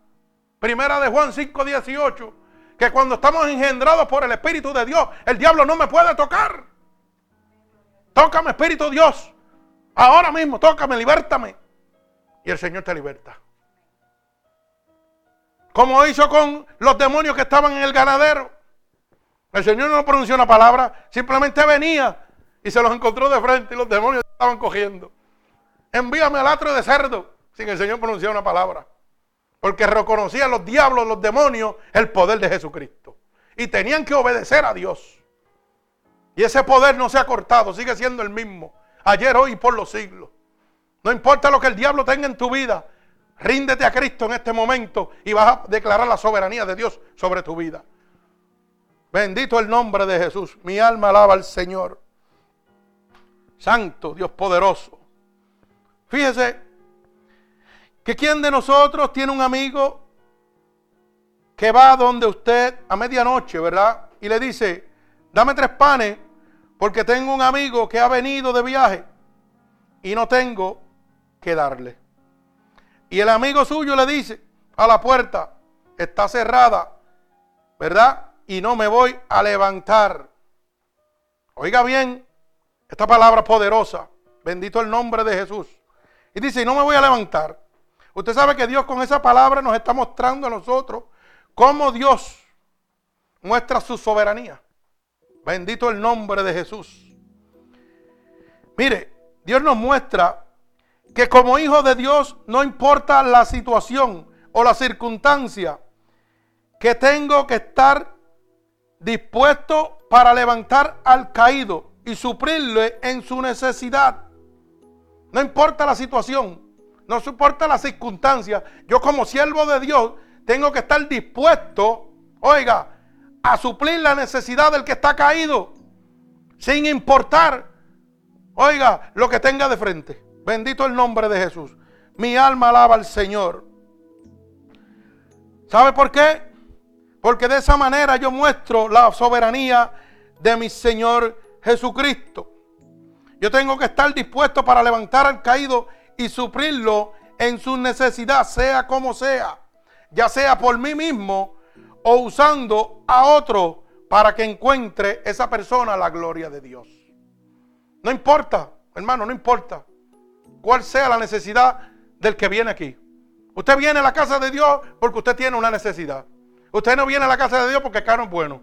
primera de Juan 5, 18, que cuando estamos engendrados por el Espíritu de Dios, el diablo no me puede tocar. Tócame, Espíritu Dios. Ahora mismo, tócame, libértame. Y el Señor te liberta. Como hizo con los demonios que estaban en el ganadero. El Señor no pronunció una palabra, simplemente venía y se los encontró de frente y los demonios estaban cogiendo. Envíame al atrio de cerdo, sin el Señor pronunciar una palabra. Porque reconocían los diablos, los demonios, el poder de Jesucristo. Y tenían que obedecer a Dios. Y ese poder no se ha cortado, sigue siendo el mismo ayer, hoy y por los siglos. No importa lo que el diablo tenga en tu vida, ríndete a Cristo en este momento y vas a declarar la soberanía de Dios sobre tu vida. Bendito el nombre de Jesús. Mi alma alaba al Señor. Santo, Dios poderoso. Fíjese que quien de nosotros tiene un amigo que va donde usted a medianoche, ¿verdad? Y le dice, dame tres panes porque tengo un amigo que ha venido de viaje y no tengo que darle. Y el amigo suyo le dice a la puerta, está cerrada, ¿verdad? Y no me voy a levantar. Oiga bien, esta palabra poderosa, bendito el nombre de Jesús. Y dice, no me voy a levantar. Usted sabe que Dios con esa palabra nos está mostrando a nosotros cómo Dios muestra su soberanía. Bendito el nombre de Jesús. Mire, Dios nos muestra que como hijo de Dios no importa la situación o la circunstancia, que tengo que estar dispuesto para levantar al caído y suplirle en su necesidad. No importa la situación, no importa la circunstancia, yo como siervo de Dios tengo que estar dispuesto, oiga, a suplir la necesidad del que está caído, sin importar, oiga, lo que tenga de frente. Bendito el nombre de Jesús. Mi alma alaba al Señor. ¿Sabe por qué? Porque de esa manera yo muestro la soberanía de mi Señor Jesucristo. Yo tengo que estar dispuesto para levantar al caído y suplirlo en su necesidad, sea como sea, ya sea por mí mismo o usando a otro para que encuentre esa persona la gloria de Dios. No importa, hermano, no importa cuál sea la necesidad del que viene aquí. Usted viene a la casa de Dios porque usted tiene una necesidad. Usted no viene a la casa de Dios porque acá no es bueno.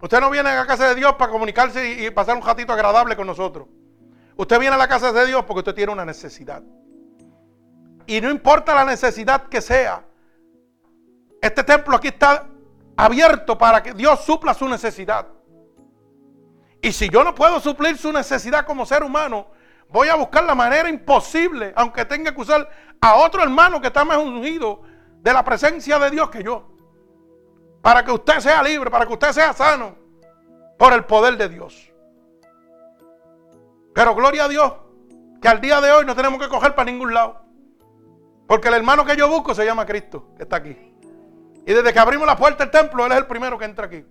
Usted no viene a la casa de Dios para comunicarse y, pasar un ratito agradable con nosotros. Usted viene a la casa de Dios porque usted tiene una necesidad. Y no importa la necesidad que sea, este templo aquí está abierto para que Dios supla su necesidad. Y si yo no puedo suplir su necesidad como ser humano, voy a buscar la manera imposible, aunque tenga que usar a otro hermano que está más ungido de la presencia de Dios que yo. Para que usted sea libre, para que usted sea sano por el poder de Dios. Pero gloria a Dios que al día de hoy no tenemos que coger para ningún lado. Porque el hermano que yo busco se llama Cristo, que está aquí. Y desde que abrimos la puerta del templo, Él es el primero que entra aquí.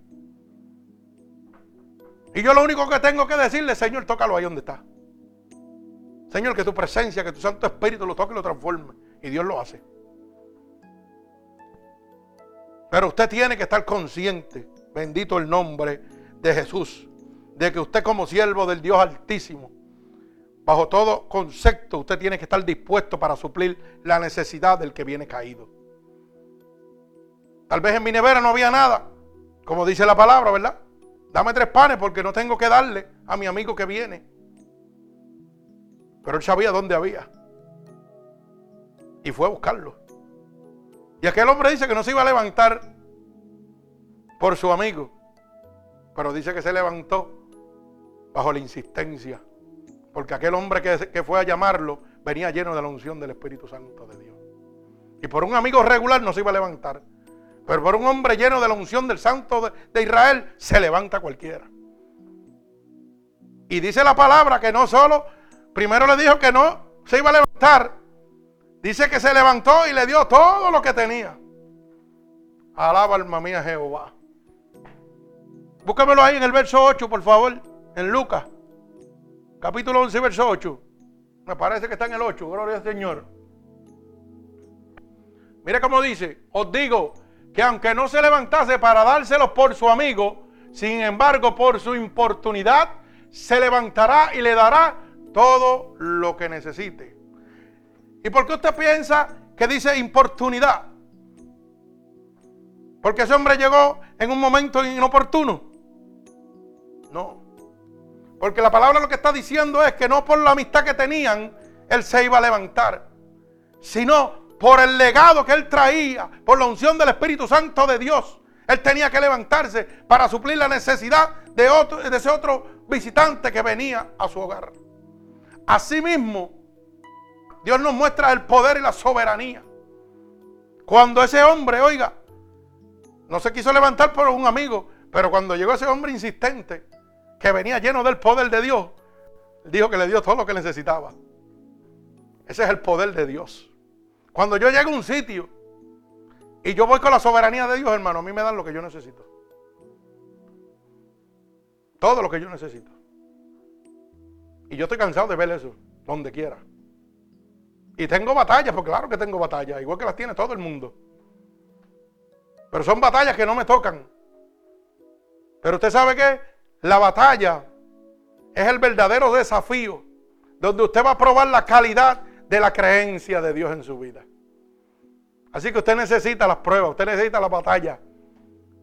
Y yo lo único que tengo que decirle, Señor, tócalo ahí donde está. Señor, que tu presencia, que tu Santo Espíritu lo toque y lo transforme. Y Dios lo hace. Pero usted tiene que estar consciente, bendito el nombre de Jesús, de que usted como siervo del Dios Altísimo, bajo todo concepto, usted tiene que estar dispuesto para suplir la necesidad del que viene caído. Tal vez en mi nevera no había nada, como dice la palabra, ¿verdad? Dame tres panes porque no tengo que darle a mi amigo que viene. Pero él sabía dónde había. Y fue a buscarlo. Y aquel hombre dice que no se iba a levantar por su amigo. Pero dice que se levantó bajo la insistencia. Porque aquel hombre que, que fue a llamarlo venía lleno de la unción del Espíritu Santo de Dios. Y por un amigo regular no se iba a levantar. Pero por un hombre lleno de la unción del Santo de, Israel, se levanta cualquiera. Y dice la palabra que no solo, primero le dijo que no se iba a levantar. Dice que se levantó y le dio todo lo que tenía. Alaba alma mía Jehová. Búscamelo ahí en el verso 8, por favor, en Lucas. Capítulo 11, verso 8. Me parece que está en el 8, gloria al Señor. Mira cómo dice, os digo, que aunque no se levantase para dárselos por su amigo, sin embargo por su importunidad, se levantará y le dará todo lo que necesite. ¿Y por qué usted piensa que dice importunidad? Porque ese hombre llegó en un momento inoportuno. No. Porque la palabra lo que está diciendo es que no por la amistad que tenían, él se iba a levantar, sino por el legado que él traía, por la unción del Espíritu Santo de Dios. Él tenía que levantarse para suplir la necesidad de, de ese otro visitante que venía a su hogar. Asimismo, Dios nos muestra el poder y la soberanía. Cuando ese hombre, oiga, no se quiso levantar por un amigo, pero cuando llegó ese hombre insistente, que venía lleno del poder de Dios, dijo que le dio todo lo que necesitaba. Ese es el poder de Dios. Cuando yo llego a un sitio y yo voy con la soberanía de Dios, hermano, a mí me dan lo que yo necesito. Todo lo que yo necesito. Y yo estoy cansado de ver eso, donde quiera. Y tengo batallas, porque claro que tengo batallas, igual que las tiene todo el mundo. Pero son batallas que no me tocan. Pero usted sabe que la batalla es el verdadero desafío, donde usted va a probar la calidad de la creencia de Dios en su vida. Así que usted necesita las pruebas, usted necesita la batalla,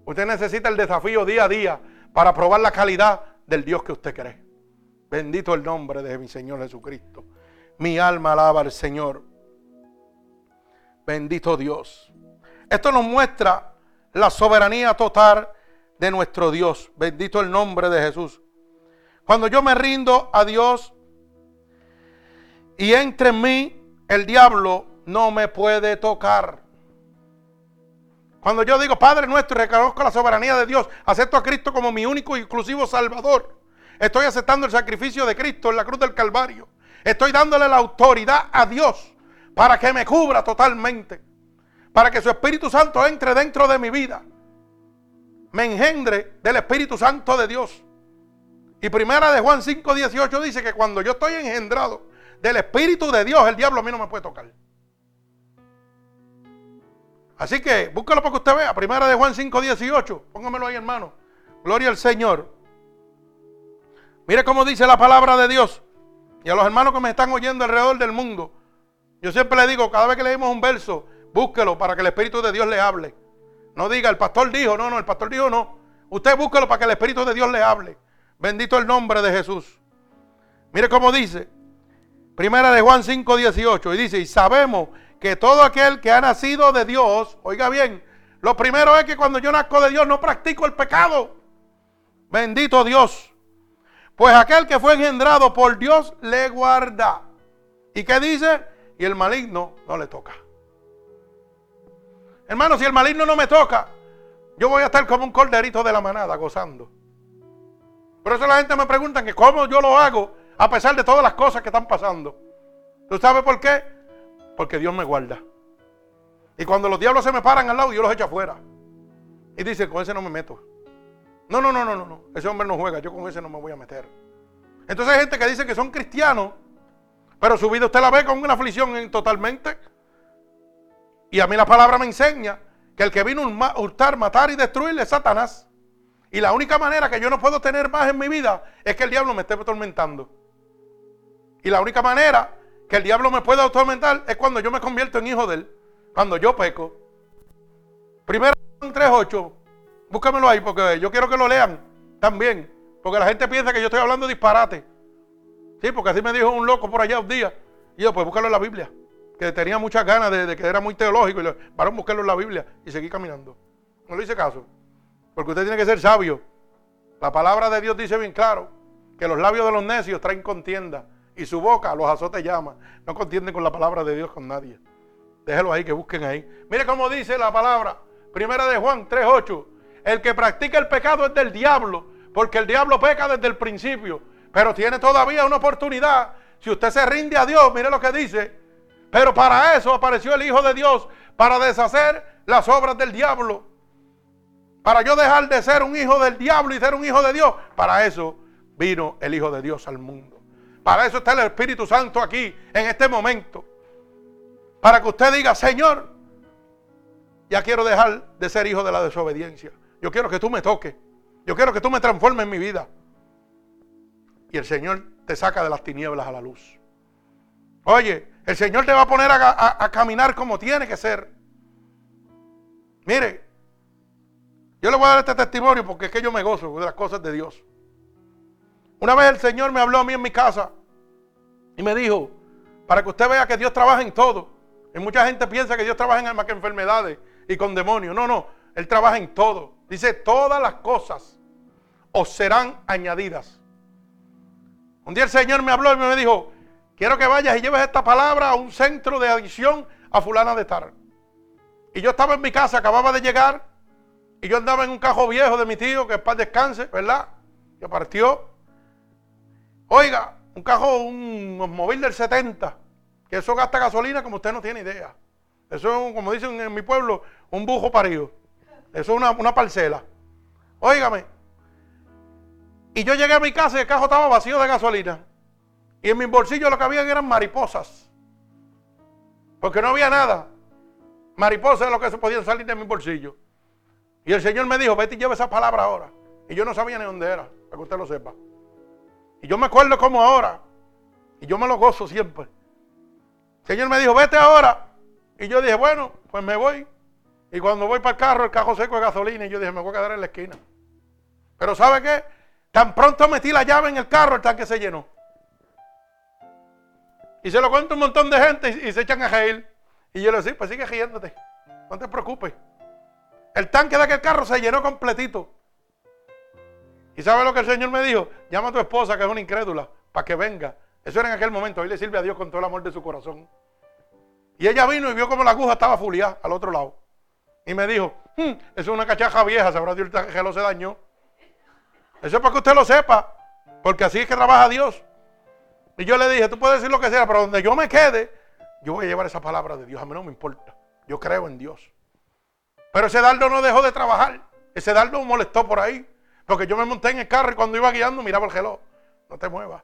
usted necesita el desafío día a día para probar la calidad del Dios que usted cree. Bendito el nombre de mi Señor Jesucristo. Mi alma alaba al Señor. Bendito Dios. Esto nos muestra la soberanía total de nuestro Dios. Bendito el nombre de Jesús. Cuando yo me rindo a Dios, y entre mí el diablo no me puede tocar. Cuando yo digo Padre nuestro y reconozco la soberanía de Dios, acepto a Cristo como mi único y exclusivo Salvador. Estoy aceptando el sacrificio de Cristo en la cruz del Calvario. Estoy dándole la autoridad a Dios para que me cubra totalmente. Para que su Espíritu Santo entre dentro de mi vida. Me engendre del Espíritu Santo de Dios. Y primera de Juan 5:18 dice que cuando yo estoy engendrado del Espíritu de Dios, el diablo a mí no me puede tocar. Así que búscalo para que usted vea. Primera de Juan 5, 18. Póngamelo ahí, hermano. Gloria al Señor. Mire cómo dice la palabra de Dios. Y a los hermanos que me están oyendo alrededor del mundo. Yo siempre le digo, cada vez que leemos un verso, búsquelo para que el Espíritu de Dios le hable. No diga, el pastor dijo, no, no, el pastor dijo no. Usted búsquelo para que el Espíritu de Dios le hable. Bendito el nombre de Jesús. Mire cómo dice. Primera de Juan 5, 18. Y dice, y sabemos que todo aquel que ha nacido de Dios, oiga bien, lo primero es que cuando yo nazco de Dios no practico el pecado. Bendito Dios. Pues aquel que fue engendrado por Dios le guarda. ¿Y qué dice? Y el maligno no le toca. Hermano, si el maligno no me toca, yo voy a estar como un corderito de la manada gozando. Por eso la gente me pregunta que cómo yo lo hago A pesar de todas las cosas que están pasando. ¿Tú sabes por qué? Porque Dios me guarda. Y cuando los diablos se me paran al lado, Dios los echa afuera. Y dice, con ese no me meto. No, no, no, no, no. Ese hombre no juega, yo con ese no me voy a meter. Entonces hay gente que dice que son cristianos, pero su vida usted la ve con una aflicción totalmente. Y a mí la palabra me enseña que el que vino a hurtar, matar y destruir es Satanás. Y la única manera que yo no puedo tener más en mi vida es que el diablo me esté atormentando. Y la única manera que el diablo me pueda atormentar es cuando yo me convierto en hijo de él. Cuando yo peco. Primero 3.8. Búscamelo ahí porque yo quiero que lo lean también. Porque la gente piensa que yo estoy hablando disparate. Sí, porque así me dijo un loco por allá un día. Y yo, pues búscalo en la Biblia. Que tenía muchas ganas de, que era muy teológico. Y le varón, buscarlo en la Biblia. Y seguí caminando. No le hice caso. Porque usted tiene que ser sabio. La palabra de Dios dice bien claro que los labios de los necios traen contienda y su boca los azotes llama. No contienden con la palabra de Dios con nadie. Déjelo ahí, que busquen ahí. Mire cómo dice la palabra. Primera de Juan 3.8. El que practica el pecado es del diablo, porque el diablo peca desde el principio. Pero tiene todavía una oportunidad. Si usted se rinde a Dios, mire lo que dice. Pero para eso apareció el Hijo de Dios, para deshacer las obras del diablo. Para yo dejar de ser un hijo del diablo y ser un hijo de Dios. Para eso vino el Hijo de Dios al mundo. Para eso está el Espíritu Santo aquí, en este momento. Para que usted diga, Señor, ya quiero dejar de ser hijo de la desobediencia. Yo quiero que tú me toques. Yo quiero que tú me transformes en mi vida. Y el Señor te saca de las tinieblas a la luz. Oye, el Señor te va a poner a, caminar como tiene que ser. Mire, yo le voy a dar este testimonio porque es que yo me gozo de las cosas de Dios. Una vez el Señor me habló a mí en mi casa y me dijo, para que usted vea que Dios trabaja en todo. Y mucha gente piensa que Dios trabaja en más que enfermedades y con demonios. No, no, Él trabaja en todo. Dice, todas las cosas os serán añadidas. Un día el Señor me habló y me dijo, quiero que vayas y lleves esta palabra a un centro de adicción a fulana de tar. Y yo estaba en mi casa, acababa de llegar y yo andaba en un cajo viejo de mi tío, que para descanse, ¿verdad? Que partió. Oiga, un cajo, un móvil del 70, que eso gasta gasolina como usted no tiene idea. Eso es, como dicen en mi pueblo, un bujo parido. Eso es una, una parcela. Óigame. Y yo llegué a mi casa y el cajo estaba vacío de gasolina. Y en mi bolsillo lo que había eran mariposas. Porque no había nada. Mariposas es lo que se podían salir de mi bolsillo. Y el Señor me dijo, vete y lleva esa palabra ahora. Y yo no sabía ni dónde era, para que usted lo sepa. Y yo me acuerdo como ahora. Y yo me lo gozo siempre. El Señor me dijo, vete ahora. Y yo dije, bueno, pues me voy. Y cuando voy para el carro, el carro seco de gasolina. Y yo dije, me voy a quedar en la esquina. Pero ¿sabe qué? Tan pronto metí la llave en el carro, el tanque se llenó. Y se lo cuento un montón de gente y, se echan a reír. Y yo le digo, pues sigue riéndote. No te preocupes. El tanque de aquel carro se llenó completito. ¿Y sabe lo que el Señor me dijo? Llama a tu esposa, que es una incrédula, para que venga. Eso era en aquel momento. Hoy le sirve a Dios con todo el amor de su corazón. Y ella vino y vio como la aguja estaba fuliada al otro lado. Y me dijo, hmm, eso es una cachaja vieja, sabrá Dios que lo se dañó. Eso es para que usted lo sepa, porque así es que trabaja Dios. Y yo le dije, tú puedes decir lo que sea, pero donde yo me quede, yo voy a llevar esa palabra de Dios. A mí no me importa. Yo creo en Dios. Pero ese dardo no dejó de trabajar. Ese dardo molestó por ahí. Porque yo me monté en el carro y cuando iba guiando miraba el reloj. No te muevas.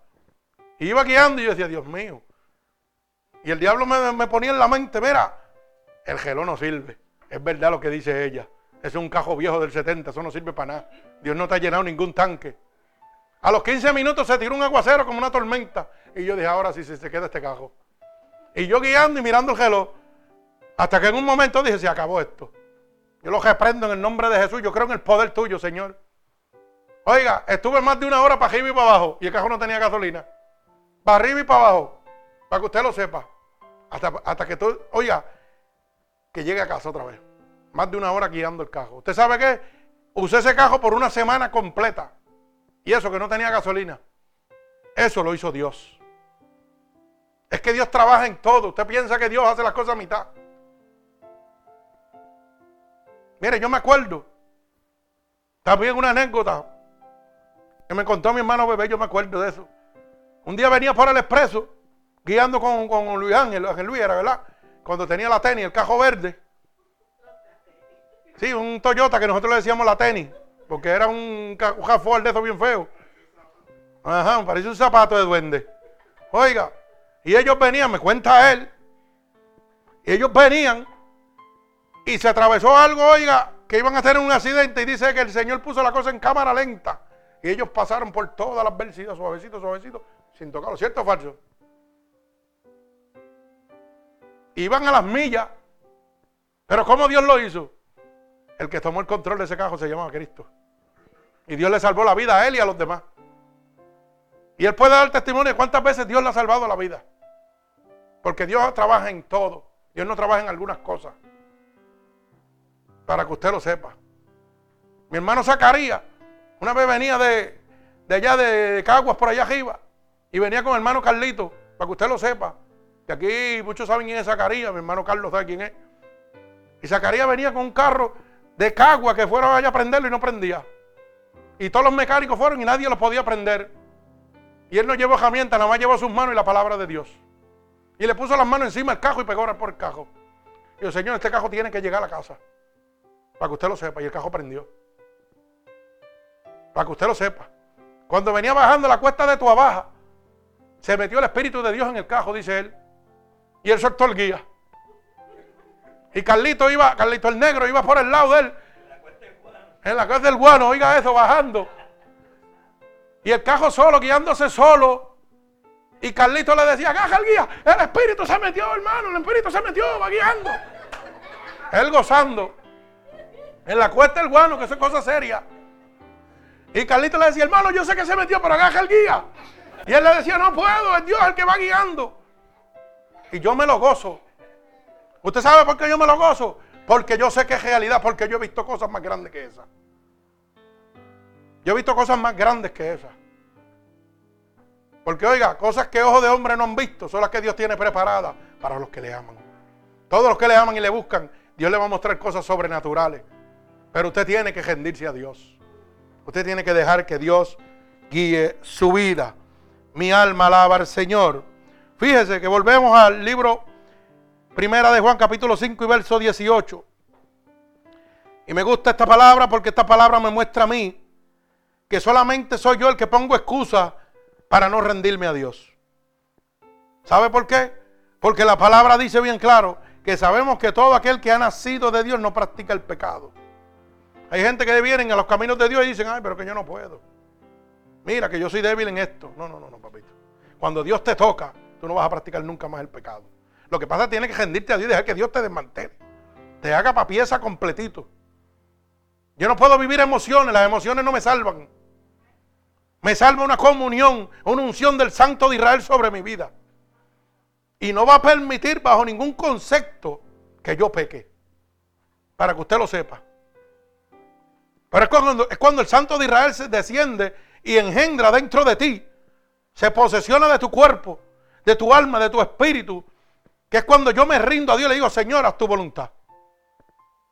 Y iba guiando y yo decía, Dios mío. Y el diablo me, ponía en la mente, mira, el reloj no sirve. Es verdad lo que dice ella. Es un cajo viejo del 70, eso no sirve para nada. Dios no te ha llenado ningún tanque. A los 15 minutos se tiró un aguacero como una tormenta. Y yo dije, ahora sí, se queda este cajo. Y yo guiando y mirando el reloj. Hasta que en un momento dije, se acabó esto. Yo lo reprendo en el nombre de Jesús. Yo creo en el poder tuyo, Señor. Oiga, estuve más de una hora para arriba y para abajo y el cajón no tenía gasolina. Para arriba y para abajo. Para que usted lo sepa. Hasta, hasta que tú, oiga, que llegue a casa otra vez. Más de una hora guiando el cajo. ¿Usted sabe qué? Usé ese cajo por una semana completa. Y eso que no tenía gasolina. Eso lo hizo Dios. Es que Dios trabaja en todo. Usted piensa que Dios hace las cosas a mitad. Mire, yo me acuerdo. También una anécdota que me contó mi hermano bebé, yo me acuerdo de eso. Un día venía por el expreso, guiando con, con Luis Ángel, Ángel Luis era, ¿verdad? Cuando tenía la tenis, el cajo verde. Sí, un Toyota que nosotros le decíamos la tenis, porque era un, un de eso bien feo. Ajá, parece un zapato de duende. Oiga, y ellos venían, me cuenta él, y ellos venían y se atravesó algo, oiga, que iban a hacer un accidente y dice que el Señor puso la cosa en cámara lenta. Y ellos pasaron por todas las vencidas, suavecito, suavecito, sin tocarlo. ¿Cierto o falso? Iban a las millas. Pero ¿cómo Dios lo hizo? El que tomó el control de ese cajo se llamaba Cristo. Y Dios le salvó la vida a él y a los demás. Y él puede dar testimonio de cuántas veces Dios le ha salvado la vida. Porque Dios trabaja en todo. Dios no trabaja en algunas cosas. Para que usted lo sepa. Mi hermano Zacarías, una vez venía de, allá de Caguas, por allá arriba, y venía con mi hermano Carlito, para que usted lo sepa. Que aquí muchos saben quién es Zacarías, mi hermano Carlos sabe quién es. Y Zacarías venía con un carro de Caguas que fueron allá a prenderlo y no prendía. Y todos los mecánicos fueron y nadie lo podía prender. Y él no llevó herramientas, nada más llevó sus manos y la palabra de Dios. Y le puso las manos encima del cajo y pegó por el cajo. Y el Señor, este cajo tiene que llegar a la casa. Para que usted lo sepa. Y el cajo prendió. Para que usted lo sepa. Cuando venía bajando la cuesta de tu abaja, se metió el Espíritu de Dios en el cajo, dice él. Y él soltó el guía. Y Carlito iba, Carlito el negro iba por el lado de él. En la cuesta del guano, oiga eso, bajando. Y el cajo solo, guiándose solo. Y Carlito le decía, agaja el guía, el espíritu se metió, hermano, el espíritu se metió, va guiando. Él gozando. En la cuesta del guano, que eso es cosa seria. Y Carlito le decía, hermano, yo sé que se metió, pero agaja el guía. Y él le decía, no puedo, es Dios el que va guiando. Y yo me lo gozo. ¿Usted sabe por qué yo me lo gozo? Porque yo sé que es realidad, porque yo he visto cosas más grandes que esas. Yo he visto cosas más grandes que esas. Porque oiga, cosas que ojos de hombre no han visto son las que Dios tiene preparadas para los que le aman. Todos los que le aman y le buscan, Dios le va a mostrar cosas sobrenaturales. Pero usted tiene que rendirse a Dios. Usted tiene que dejar que Dios guíe su vida. Mi alma alaba al Señor. Fíjese que volvemos al libro Primera de Juan capítulo 5 y verso 18. Y me gusta esta palabra porque esta palabra me muestra a mí que solamente soy yo el que pongo excusa para no rendirme a Dios. ¿Sabe por qué? Porque la palabra dice bien claro que sabemos que todo aquel que ha nacido de Dios no practica el pecado. Hay gente que vienen a los caminos de Dios y dicen, ay, pero que yo no puedo. Mira que yo soy débil en esto. No, no, no, no, papito. Cuando Dios te toca, tú no vas a practicar nunca más el pecado. Lo que pasa es que tienes que rendirte a Dios y dejar que Dios te desmantele. Te haga pa' pieza completito. Yo no puedo vivir emociones, las emociones no me salvan. Me salva una comunión, una unción del Santo de Israel sobre mi vida. Y no va a permitir bajo ningún concepto que yo peque. Para que usted lo sepa. Pero es cuando, es cuando el Santo de Israel se desciende y engendra dentro de ti. Se posesiona de tu cuerpo, de tu alma, de tu espíritu. Que es cuando yo me rindo a Dios y le digo, Señor, haz tu voluntad.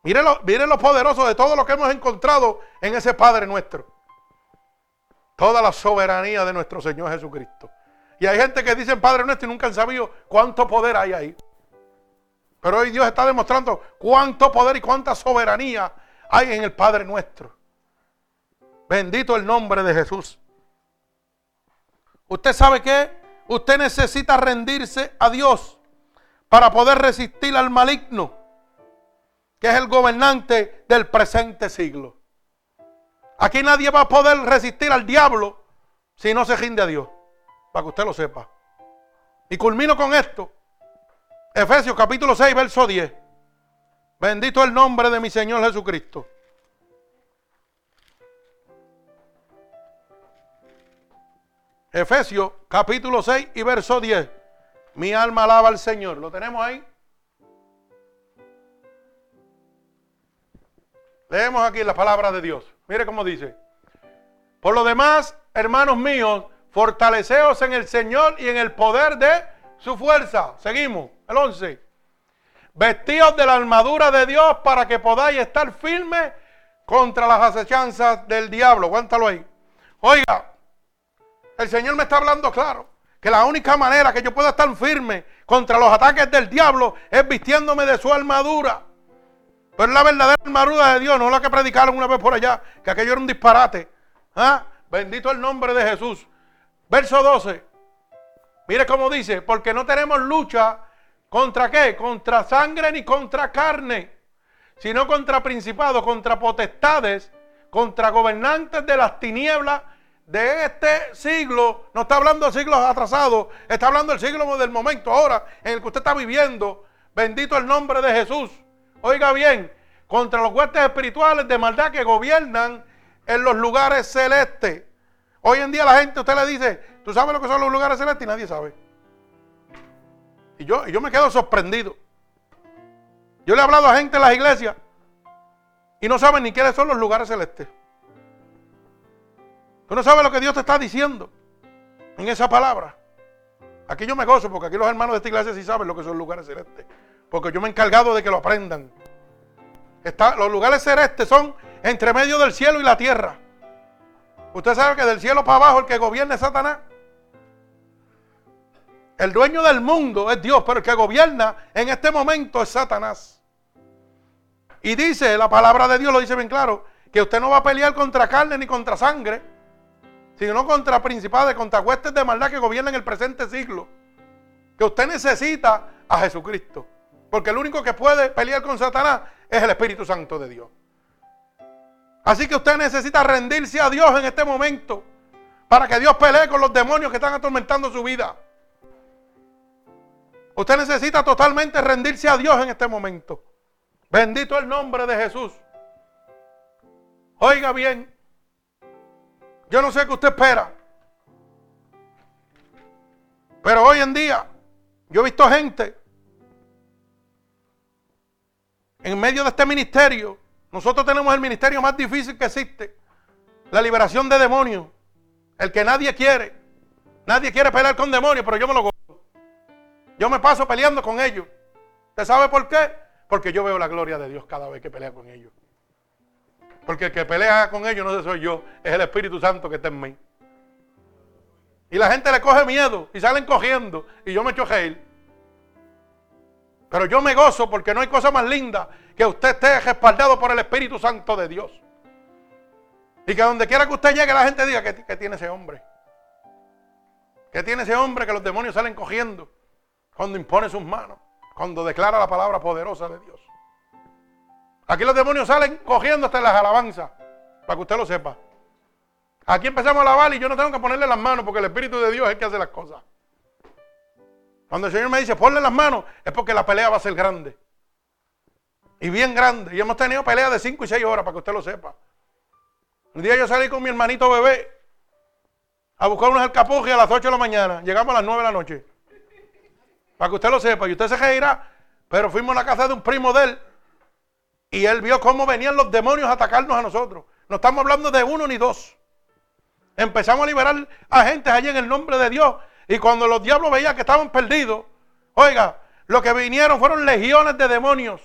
Mire lo, lo poderoso de todo lo que hemos encontrado en ese Padre nuestro toda la soberanía de nuestro Señor Jesucristo. Y hay gente que dice Padre nuestro y nunca han sabido cuánto poder hay ahí. Pero hoy Dios está demostrando cuánto poder y cuánta soberanía hay en el Padre nuestro. Bendito el nombre de Jesús. Usted sabe que usted necesita rendirse a Dios para poder resistir al maligno, que es el gobernante del presente siglo. Aquí nadie va a poder resistir al diablo si no se rinde a Dios. Para que usted lo sepa. Y culmino con esto. Efesios capítulo 6, verso 10. Bendito el nombre de mi Señor Jesucristo. Efesios capítulo 6 y verso 10. Mi alma alaba al Señor. ¿Lo tenemos ahí? Leemos aquí la palabra de Dios. Mire cómo dice. Por lo demás, hermanos míos, fortaleceos en el Señor y en el poder de su fuerza. Seguimos, el 11. Vestíos de la armadura de Dios para que podáis estar firmes contra las acechanzas del diablo. Aguántalo ahí. Oiga, el Señor me está hablando claro que la única manera que yo pueda estar firme contra los ataques del diablo es vistiéndome de su armadura. Pero la verdadera armadura de Dios, no la que predicaron una vez por allá, que aquello era un disparate. ¿Ah? Bendito el nombre de Jesús. Verso 12. Mire cómo dice, porque no tenemos lucha contra qué? Contra sangre ni contra carne, sino contra principados, contra potestades, contra gobernantes de las tinieblas de este siglo. No está hablando de siglos atrasados, está hablando del siglo del momento ahora en el que usted está viviendo. Bendito el nombre de Jesús. Oiga bien, contra los huestes espirituales de maldad que gobiernan en los lugares celestes. Hoy en día la gente, usted le dice, ¿tú sabes lo que son los lugares celestes? Y nadie sabe. Y yo, yo me quedo sorprendido. Yo le he hablado a gente en las iglesias y no saben ni quiénes son los lugares celestes. Tú no sabes lo que Dios te está diciendo en esa palabra. Aquí yo me gozo porque aquí los hermanos de esta iglesia sí saben lo que son lugares celestes. Porque yo me he encargado de que lo aprendan. los lugares celestes son entre medio del cielo y la tierra. Usted sabe que del cielo para abajo el que gobierna es Satanás. El dueño del mundo es Dios, pero el que gobierna en este momento es Satanás. Y dice, la palabra de Dios lo dice bien claro, que usted no va a pelear contra carne ni contra sangre, sino contra principales, contra huestes de maldad que gobiernan el presente siglo. Que usted necesita a Jesucristo. Porque el único que puede pelear con Satanás es el Espíritu Santo de Dios. Así que usted necesita rendirse a Dios en este momento para que Dios pelee con los demonios que están atormentando su vida. Usted necesita totalmente rendirse a Dios en este momento. Bendito el nombre de Jesús. Oiga bien, yo no sé qué usted espera, pero hoy en día yo he visto gente en medio de este ministerio, nosotros tenemos el ministerio más difícil que existe. La liberación de demonios. El que nadie quiere. Nadie quiere pelear con demonios, pero yo me lo gozo. Yo me paso peleando con ellos. ¿Usted sabe por qué? Porque yo veo la gloria de Dios cada vez que pelea con ellos. Porque el que pelea con ellos no soy yo, es el Espíritu Santo que está en mí. Y la gente le coge miedo y salen cogiendo y yo me echo reír. Pero yo me gozo porque no hay cosa más linda que usted esté respaldado por el Espíritu Santo de Dios. Y que donde quiera que usted llegue la gente diga que, tiene ese hombre. Que tiene ese hombre que los demonios salen cogiendo cuando impone sus manos, cuando declara la palabra poderosa de Dios. Aquí los demonios salen cogiendo hasta las alabanzas, para que usted lo sepa. Aquí empezamos a lavar y yo no tengo que ponerle las manos porque el Espíritu de Dios es el que hace las cosas. Cuando el Señor me dice, ponle las manos, es porque la pelea va a ser grande. Y bien grande. Y hemos tenido peleas de 5 y 6 horas, para que usted lo sepa. Un día yo salí con mi hermanito bebé a buscar unos alcapujes a las 8 de la mañana. Llegamos a las 9 de la noche. Para que usted lo sepa. Y usted se reirá. Pero fuimos a la casa de un primo de él. Y él vio cómo venían los demonios a atacarnos a nosotros. No estamos hablando de uno ni dos. Empezamos a liberar a gente allí en el nombre de Dios. Y cuando los diablos veían que estaban perdidos, oiga, lo que vinieron fueron legiones de demonios.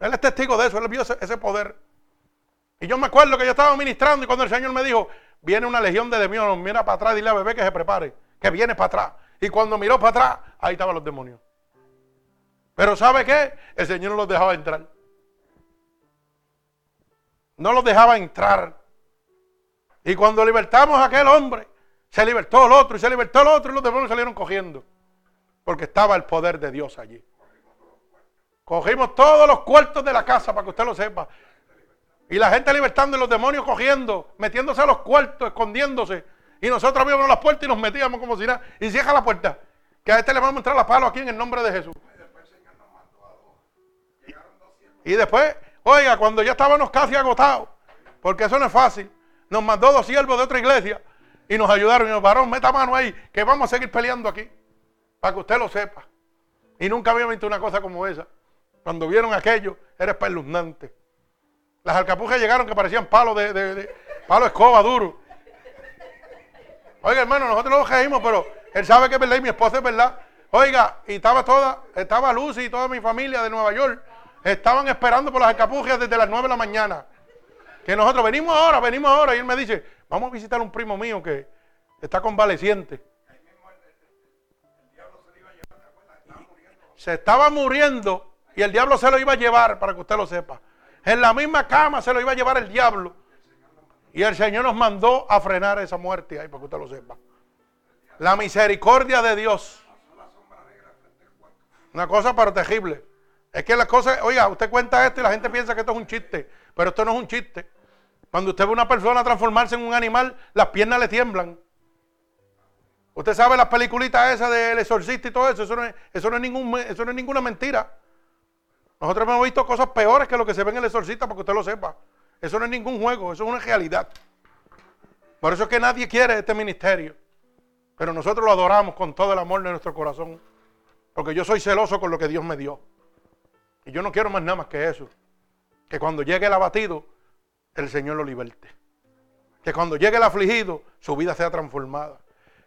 Él es testigo de eso, él vio ese, poder. Y yo me acuerdo que yo estaba ministrando y cuando el Señor me dijo, viene una legión de demonios, mira para atrás, dile a bebé que se prepare, que viene para atrás. Y cuando miró para atrás, ahí estaban los demonios. Pero ¿sabe qué? El Señor no los dejaba entrar. No los dejaba entrar. Y cuando libertamos a aquel hombre, se libertó el otro y se libertó el otro y los demonios salieron cogiendo. Porque estaba el poder de Dios allí. Cogimos todos los cuartos de la casa para que usted lo sepa. Y la gente libertando y los demonios cogiendo, metiéndose a los cuartos, escondiéndose. Y nosotros abríamos las puertas y nos metíamos como si nada. Y cierra la puerta. Que a este le vamos a entrar la palo aquí en el nombre de Jesús. Y después, oiga, cuando ya estábamos casi agotados, porque eso no es fácil, nos mandó dos siervos de otra iglesia y nos ayudaron y nos varón, meta mano ahí, que vamos a seguir peleando aquí, para que usted lo sepa. Y nunca había visto una cosa como esa. Cuando vieron aquello, era espeluznante. Las alcapujas llegaron que parecían palos de, de, palo escoba duro. Oiga, hermano, nosotros lo reímos, pero él sabe que es verdad y mi esposa es verdad. Oiga, y estaba toda, estaba Lucy y toda mi familia de Nueva York. Estaban esperando por las escapujas desde las 9 de la mañana. Que nosotros venimos ahora, venimos ahora. Y él me dice, vamos a visitar a un primo mío que está convaleciente. Se estaba muriendo y el diablo se lo iba a llevar, para que usted lo sepa. En la misma cama se lo iba a llevar el diablo. Y el Señor nos mandó a frenar esa muerte ahí, para que usted lo sepa. La misericordia de Dios. Una cosa pero terrible. Es que las cosas, oiga, usted cuenta esto y la gente piensa que esto es un chiste, pero esto no es un chiste. Cuando usted ve a una persona transformarse en un animal, las piernas le tiemblan. Usted sabe las peliculitas esas del exorcista y todo eso, eso no es, eso no es, ninguna mentira. Nosotros hemos visto cosas peores que lo que se ve en el exorcista, para que usted lo sepa. Eso no es ningún juego, eso es una realidad. Por eso es que nadie quiere este ministerio. Pero nosotros lo adoramos con todo el amor de nuestro corazón. Porque yo soy celoso con lo que Dios me dio. Y yo no quiero más nada más que eso. Que cuando llegue el abatido, el Señor lo liberte. Que cuando llegue el afligido, su vida sea transformada.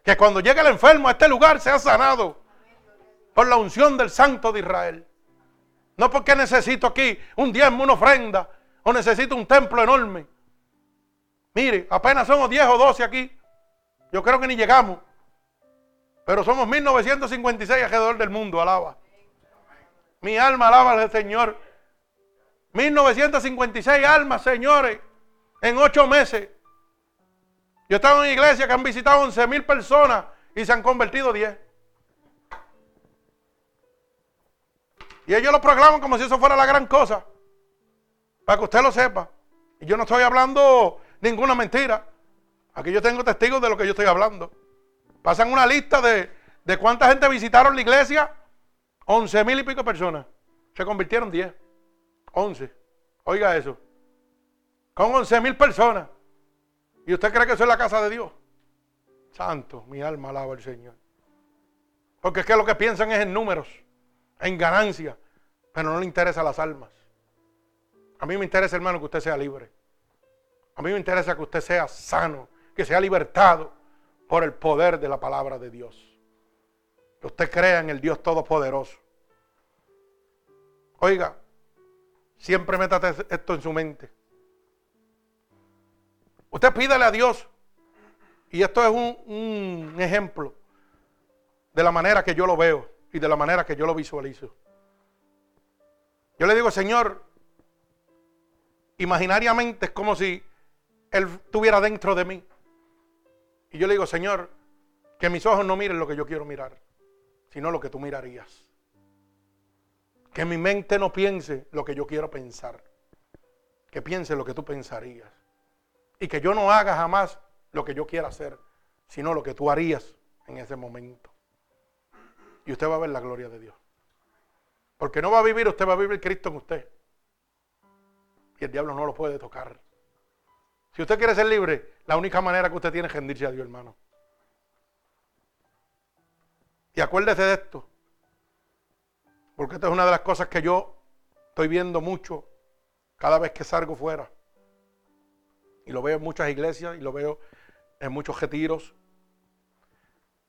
Que cuando llegue el enfermo a este lugar, sea sanado. Por la unción del Santo de Israel. No porque necesito aquí un diezmo, una ofrenda. O necesito un templo enorme. Mire, apenas somos 10 o 12 aquí. Yo creo que ni llegamos. Pero somos 1956 alrededor del mundo, alaba. Mi alma alaba al Señor. 1956 almas, señores, en ocho meses. Yo estaba en una iglesia que han visitado 11 mil personas y se han convertido 10. Y ellos lo proclaman como si eso fuera la gran cosa. Para que usted lo sepa. Y yo no estoy hablando ninguna mentira. Aquí yo tengo testigos de lo que yo estoy hablando. Pasan una lista de, de cuánta gente visitaron la iglesia. 11 mil y pico personas. Se convirtieron 10. 11. Oiga eso. Con 11 mil personas. ¿Y usted cree que eso es la casa de Dios? Santo, mi alma alaba al Señor. Porque es que lo que piensan es en números, en ganancia, pero no le interesa las almas. A mí me interesa, hermano, que usted sea libre. A mí me interesa que usted sea sano, que sea libertado por el poder de la palabra de Dios. Usted crea en el Dios Todopoderoso. Oiga, siempre métate esto en su mente. Usted pídale a Dios, y esto es un, un ejemplo de la manera que yo lo veo y de la manera que yo lo visualizo. Yo le digo, Señor, imaginariamente es como si Él estuviera dentro de mí. Y yo le digo, Señor, que mis ojos no miren lo que yo quiero mirar, sino lo que tú mirarías. Que mi mente no piense lo que yo quiero pensar, que piense lo que tú pensarías. Y que yo no haga jamás lo que yo quiera hacer, sino lo que tú harías en ese momento. Y usted va a ver la gloria de Dios. Porque no va a vivir, usted va a vivir Cristo en usted. Y el diablo no lo puede tocar. Si usted quiere ser libre, la única manera que usted tiene es rendirse a Dios, hermano. Y acuérdese de esto. Porque esta es una de las cosas que yo estoy viendo mucho cada vez que salgo fuera. Y lo veo en muchas iglesias y lo veo en muchos retiros.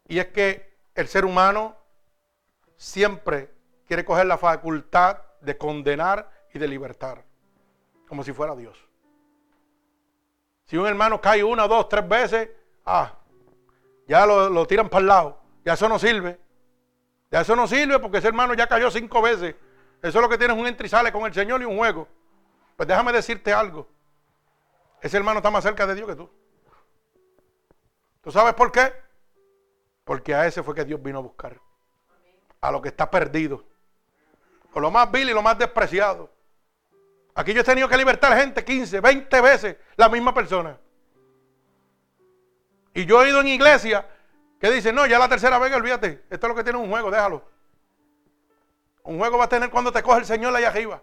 Y es que el ser humano siempre quiere coger la facultad de condenar y de libertar. Como si fuera Dios. Si un hermano cae una, dos, tres veces, ah, ya lo, tiran para el lado. Ya eso no sirve. Ya eso no sirve porque ese hermano ya cayó cinco veces. Eso es lo que tienes un entrizale con el Señor y un juego. Pues déjame decirte algo. Ese hermano está más cerca de Dios que tú. ¿Tú sabes por qué? Porque a ese fue que Dios vino a buscar. A lo que está perdido. O lo más vil y lo más despreciado. Aquí yo he tenido que libertar gente 15, 20 veces la misma persona. Y yo he ido en iglesia que dicen, no, ya la tercera vez, olvídate, esto es lo que tiene un juego, déjalo. Un juego va a tener cuando te coge el Señor allá arriba.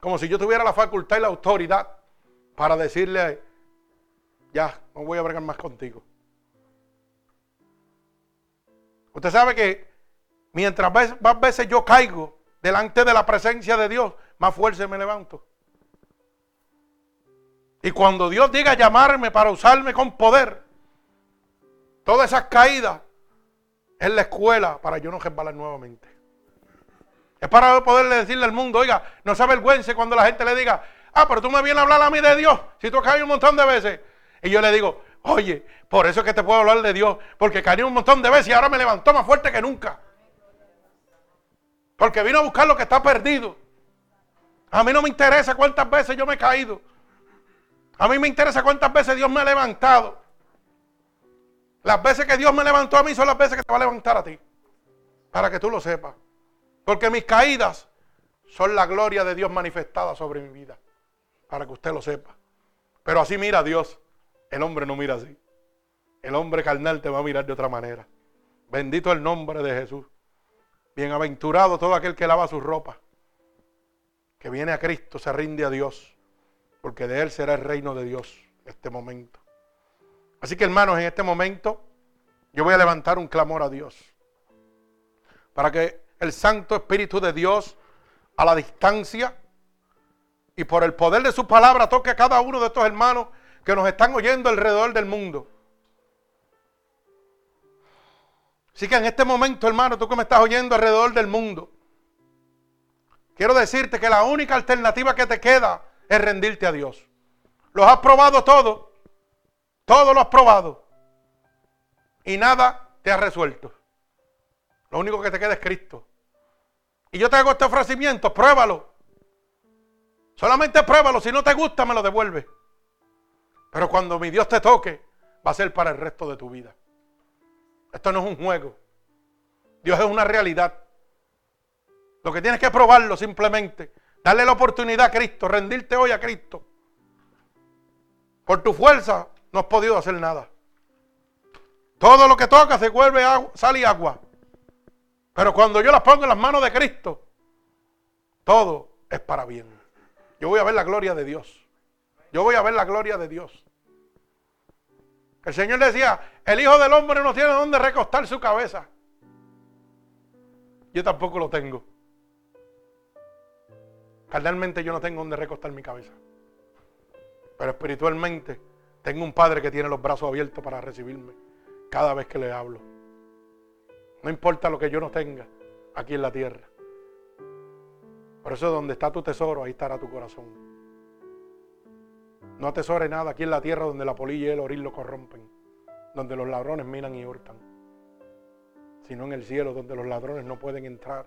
Como si yo tuviera la facultad y la autoridad para decirle, ya, no voy a bregar más contigo. Usted sabe que mientras más veces yo caigo, delante de la presencia de Dios, más fuerza me levanto. Y cuando Dios diga llamarme para usarme con poder, todas esas caídas es la escuela para yo no resbalar nuevamente. Es para poderle decirle al mundo, oiga, no se avergüence cuando la gente le diga, ah, pero tú me vienes a hablar a mí de Dios, si tú caído un montón de veces. Y yo le digo, oye, por eso es que te puedo hablar de Dios, porque caí un montón de veces y ahora me levantó más fuerte que nunca. Porque vino a buscar lo que está perdido. A mí no me interesa cuántas veces yo me he caído. A mí me interesa cuántas veces Dios me ha levantado. Las veces que Dios me levantó a mí son las veces que te va a levantar a ti. Para que tú lo sepas. Porque mis caídas son la gloria de Dios manifestada sobre mi vida. Para que usted lo sepa. Pero así mira Dios. El hombre no mira así. El hombre carnal te va a mirar de otra manera. Bendito el nombre de Jesús. Bienaventurado todo aquel que lava su ropa. Que viene a Cristo, se rinde a Dios. Porque de Él será el reino de Dios este momento. Así que hermanos, en este momento yo voy a levantar un clamor a Dios. Para que el Santo Espíritu de Dios a la distancia y por el poder de su palabra toque a cada uno de estos hermanos que nos están oyendo alrededor del mundo. Así que en este momento, hermano, tú que me estás oyendo alrededor del mundo, quiero decirte que la única alternativa que te queda es rendirte a Dios. Los has probado todo, todo lo has probado y nada te ha resuelto. Lo único que te queda es Cristo. Y yo te hago este ofrecimiento, pruébalo. Solamente pruébalo, si no te gusta me lo devuelve. Pero cuando mi Dios te toque, va a ser para el resto de tu vida. Esto no es un juego. Dios es una realidad. Lo que tienes que probarlo simplemente. Darle la oportunidad a Cristo, rendirte hoy a Cristo. Por tu fuerza no has podido hacer nada. Todo lo que toca se vuelve agua, sal y agua. Pero cuando yo las pongo en las manos de Cristo, todo es para bien. Yo voy a ver la gloria de Dios. Yo voy a ver la gloria de Dios. El Señor decía, el Hijo del Hombre no tiene dónde recostar su cabeza. Yo tampoco lo tengo. Carnalmente yo no tengo dónde recostar mi cabeza. Pero espiritualmente tengo un Padre que tiene los brazos abiertos para recibirme cada vez que le hablo. No importa lo que yo no tenga aquí en la tierra. Por eso donde está tu tesoro, ahí estará tu corazón. No atesore nada aquí en la tierra donde la polilla y el oril lo corrompen, donde los ladrones minan y hurtan, sino en el cielo donde los ladrones no pueden entrar.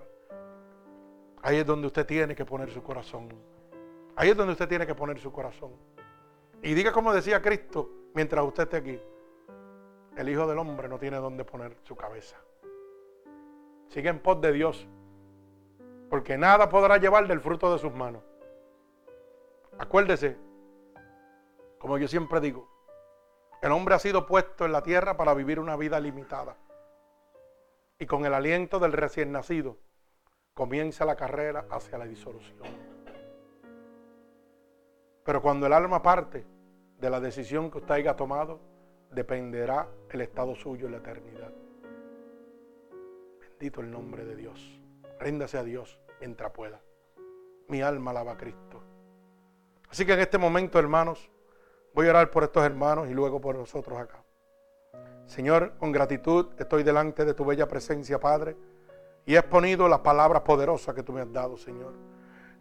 Ahí es donde usted tiene que poner su corazón. Ahí es donde usted tiene que poner su corazón. Y diga como decía Cristo mientras usted esté aquí. El Hijo del Hombre no tiene dónde poner su cabeza. Sigue en pos de Dios. Porque nada podrá llevar del fruto de sus manos. Acuérdese, como yo siempre digo, el hombre ha sido puesto en la tierra para vivir una vida limitada. Y con el aliento del recién nacido comienza la carrera hacia la disolución. Pero cuando el alma parte de la decisión que usted haya tomado, dependerá el estado suyo en la eternidad. Bendito el nombre de Dios. Ríndase a Dios mientras pueda. Mi alma alaba a Cristo. Así que en este momento, hermanos, Voy a orar por estos hermanos y luego por nosotros acá. Señor, con gratitud estoy delante de tu bella presencia, Padre, y he exponido las palabras poderosas que tú me has dado, Señor.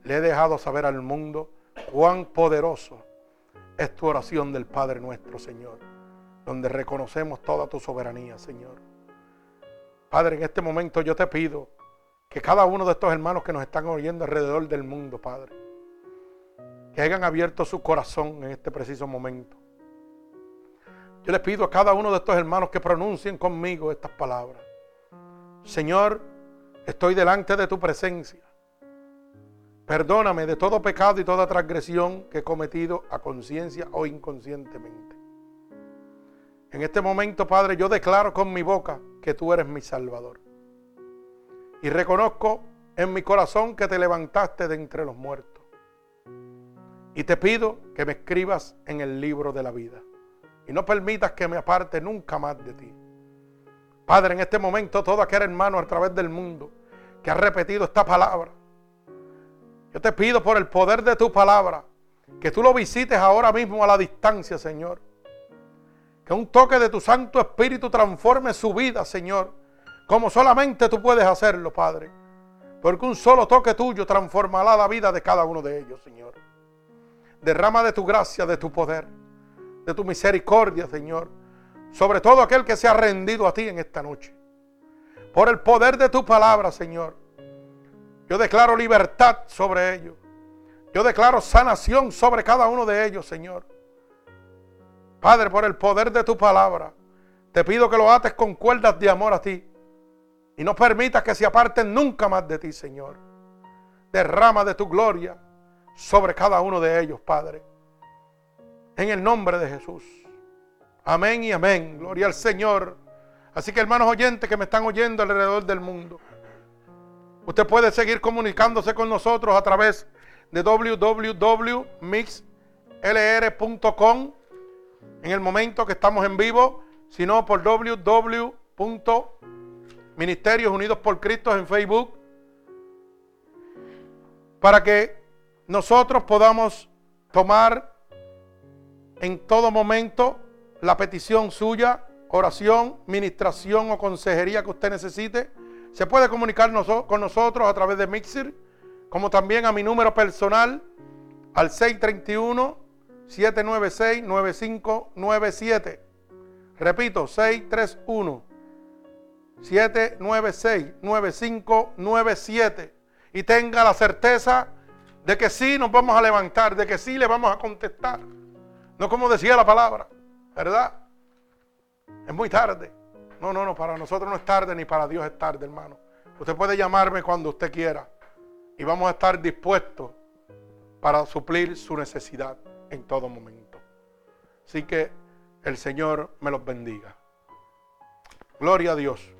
Le he dejado saber al mundo cuán poderoso es tu oración del Padre nuestro, Señor, donde reconocemos toda tu soberanía, Señor. Padre, en este momento yo te pido que cada uno de estos hermanos que nos están oyendo alrededor del mundo, Padre, que hayan abierto su corazón en este preciso momento. Yo les pido a cada uno de estos hermanos que pronuncien conmigo estas palabras. Señor, estoy delante de tu presencia. Perdóname de todo pecado y toda transgresión que he cometido a conciencia o inconscientemente. En este momento, Padre, yo declaro con mi boca que tú eres mi Salvador. Y reconozco en mi corazón que te levantaste de entre los muertos. Y te pido que me escribas en el libro de la vida. Y no permitas que me aparte nunca más de ti. Padre, en este momento todo aquel hermano a través del mundo que ha repetido esta palabra. Yo te pido por el poder de tu palabra que tú lo visites ahora mismo a la distancia, Señor. Que un toque de tu Santo Espíritu transforme su vida, Señor. Como solamente tú puedes hacerlo, Padre. Porque un solo toque tuyo transformará la vida de cada uno de ellos, Señor. Derrama de tu gracia, de tu poder, de tu misericordia, Señor, sobre todo aquel que se ha rendido a ti en esta noche. Por el poder de tu palabra, Señor. Yo declaro libertad sobre ellos. Yo declaro sanación sobre cada uno de ellos, Señor. Padre, por el poder de tu palabra, te pido que lo ates con cuerdas de amor a ti. Y no permitas que se aparten nunca más de ti, Señor. Derrama de tu gloria sobre cada uno de ellos, Padre. En el nombre de Jesús. Amén y amén. Gloria al Señor. Así que hermanos oyentes que me están oyendo alrededor del mundo. Usted puede seguir comunicándose con nosotros a través de www.mixlr.com en el momento que estamos en vivo, sino por www.ministerios unidos por Cristo en Facebook, para que nosotros podamos tomar en todo momento la petición suya, oración, ministración o consejería que usted necesite. Se puede comunicar con nosotros a través de Mixer, como también a mi número personal al 631 796-9597. Repito, 631-796-9597. Y tenga la certeza de que sí nos vamos a levantar, de que sí le vamos a contestar. No como decía la palabra, ¿verdad? Es muy tarde. No, no, no, para nosotros no es tarde ni para Dios es tarde, hermano. Usted puede llamarme cuando usted quiera y vamos a estar dispuestos para suplir su necesidad en todo momento. Así que el Señor me los bendiga. Gloria a Dios.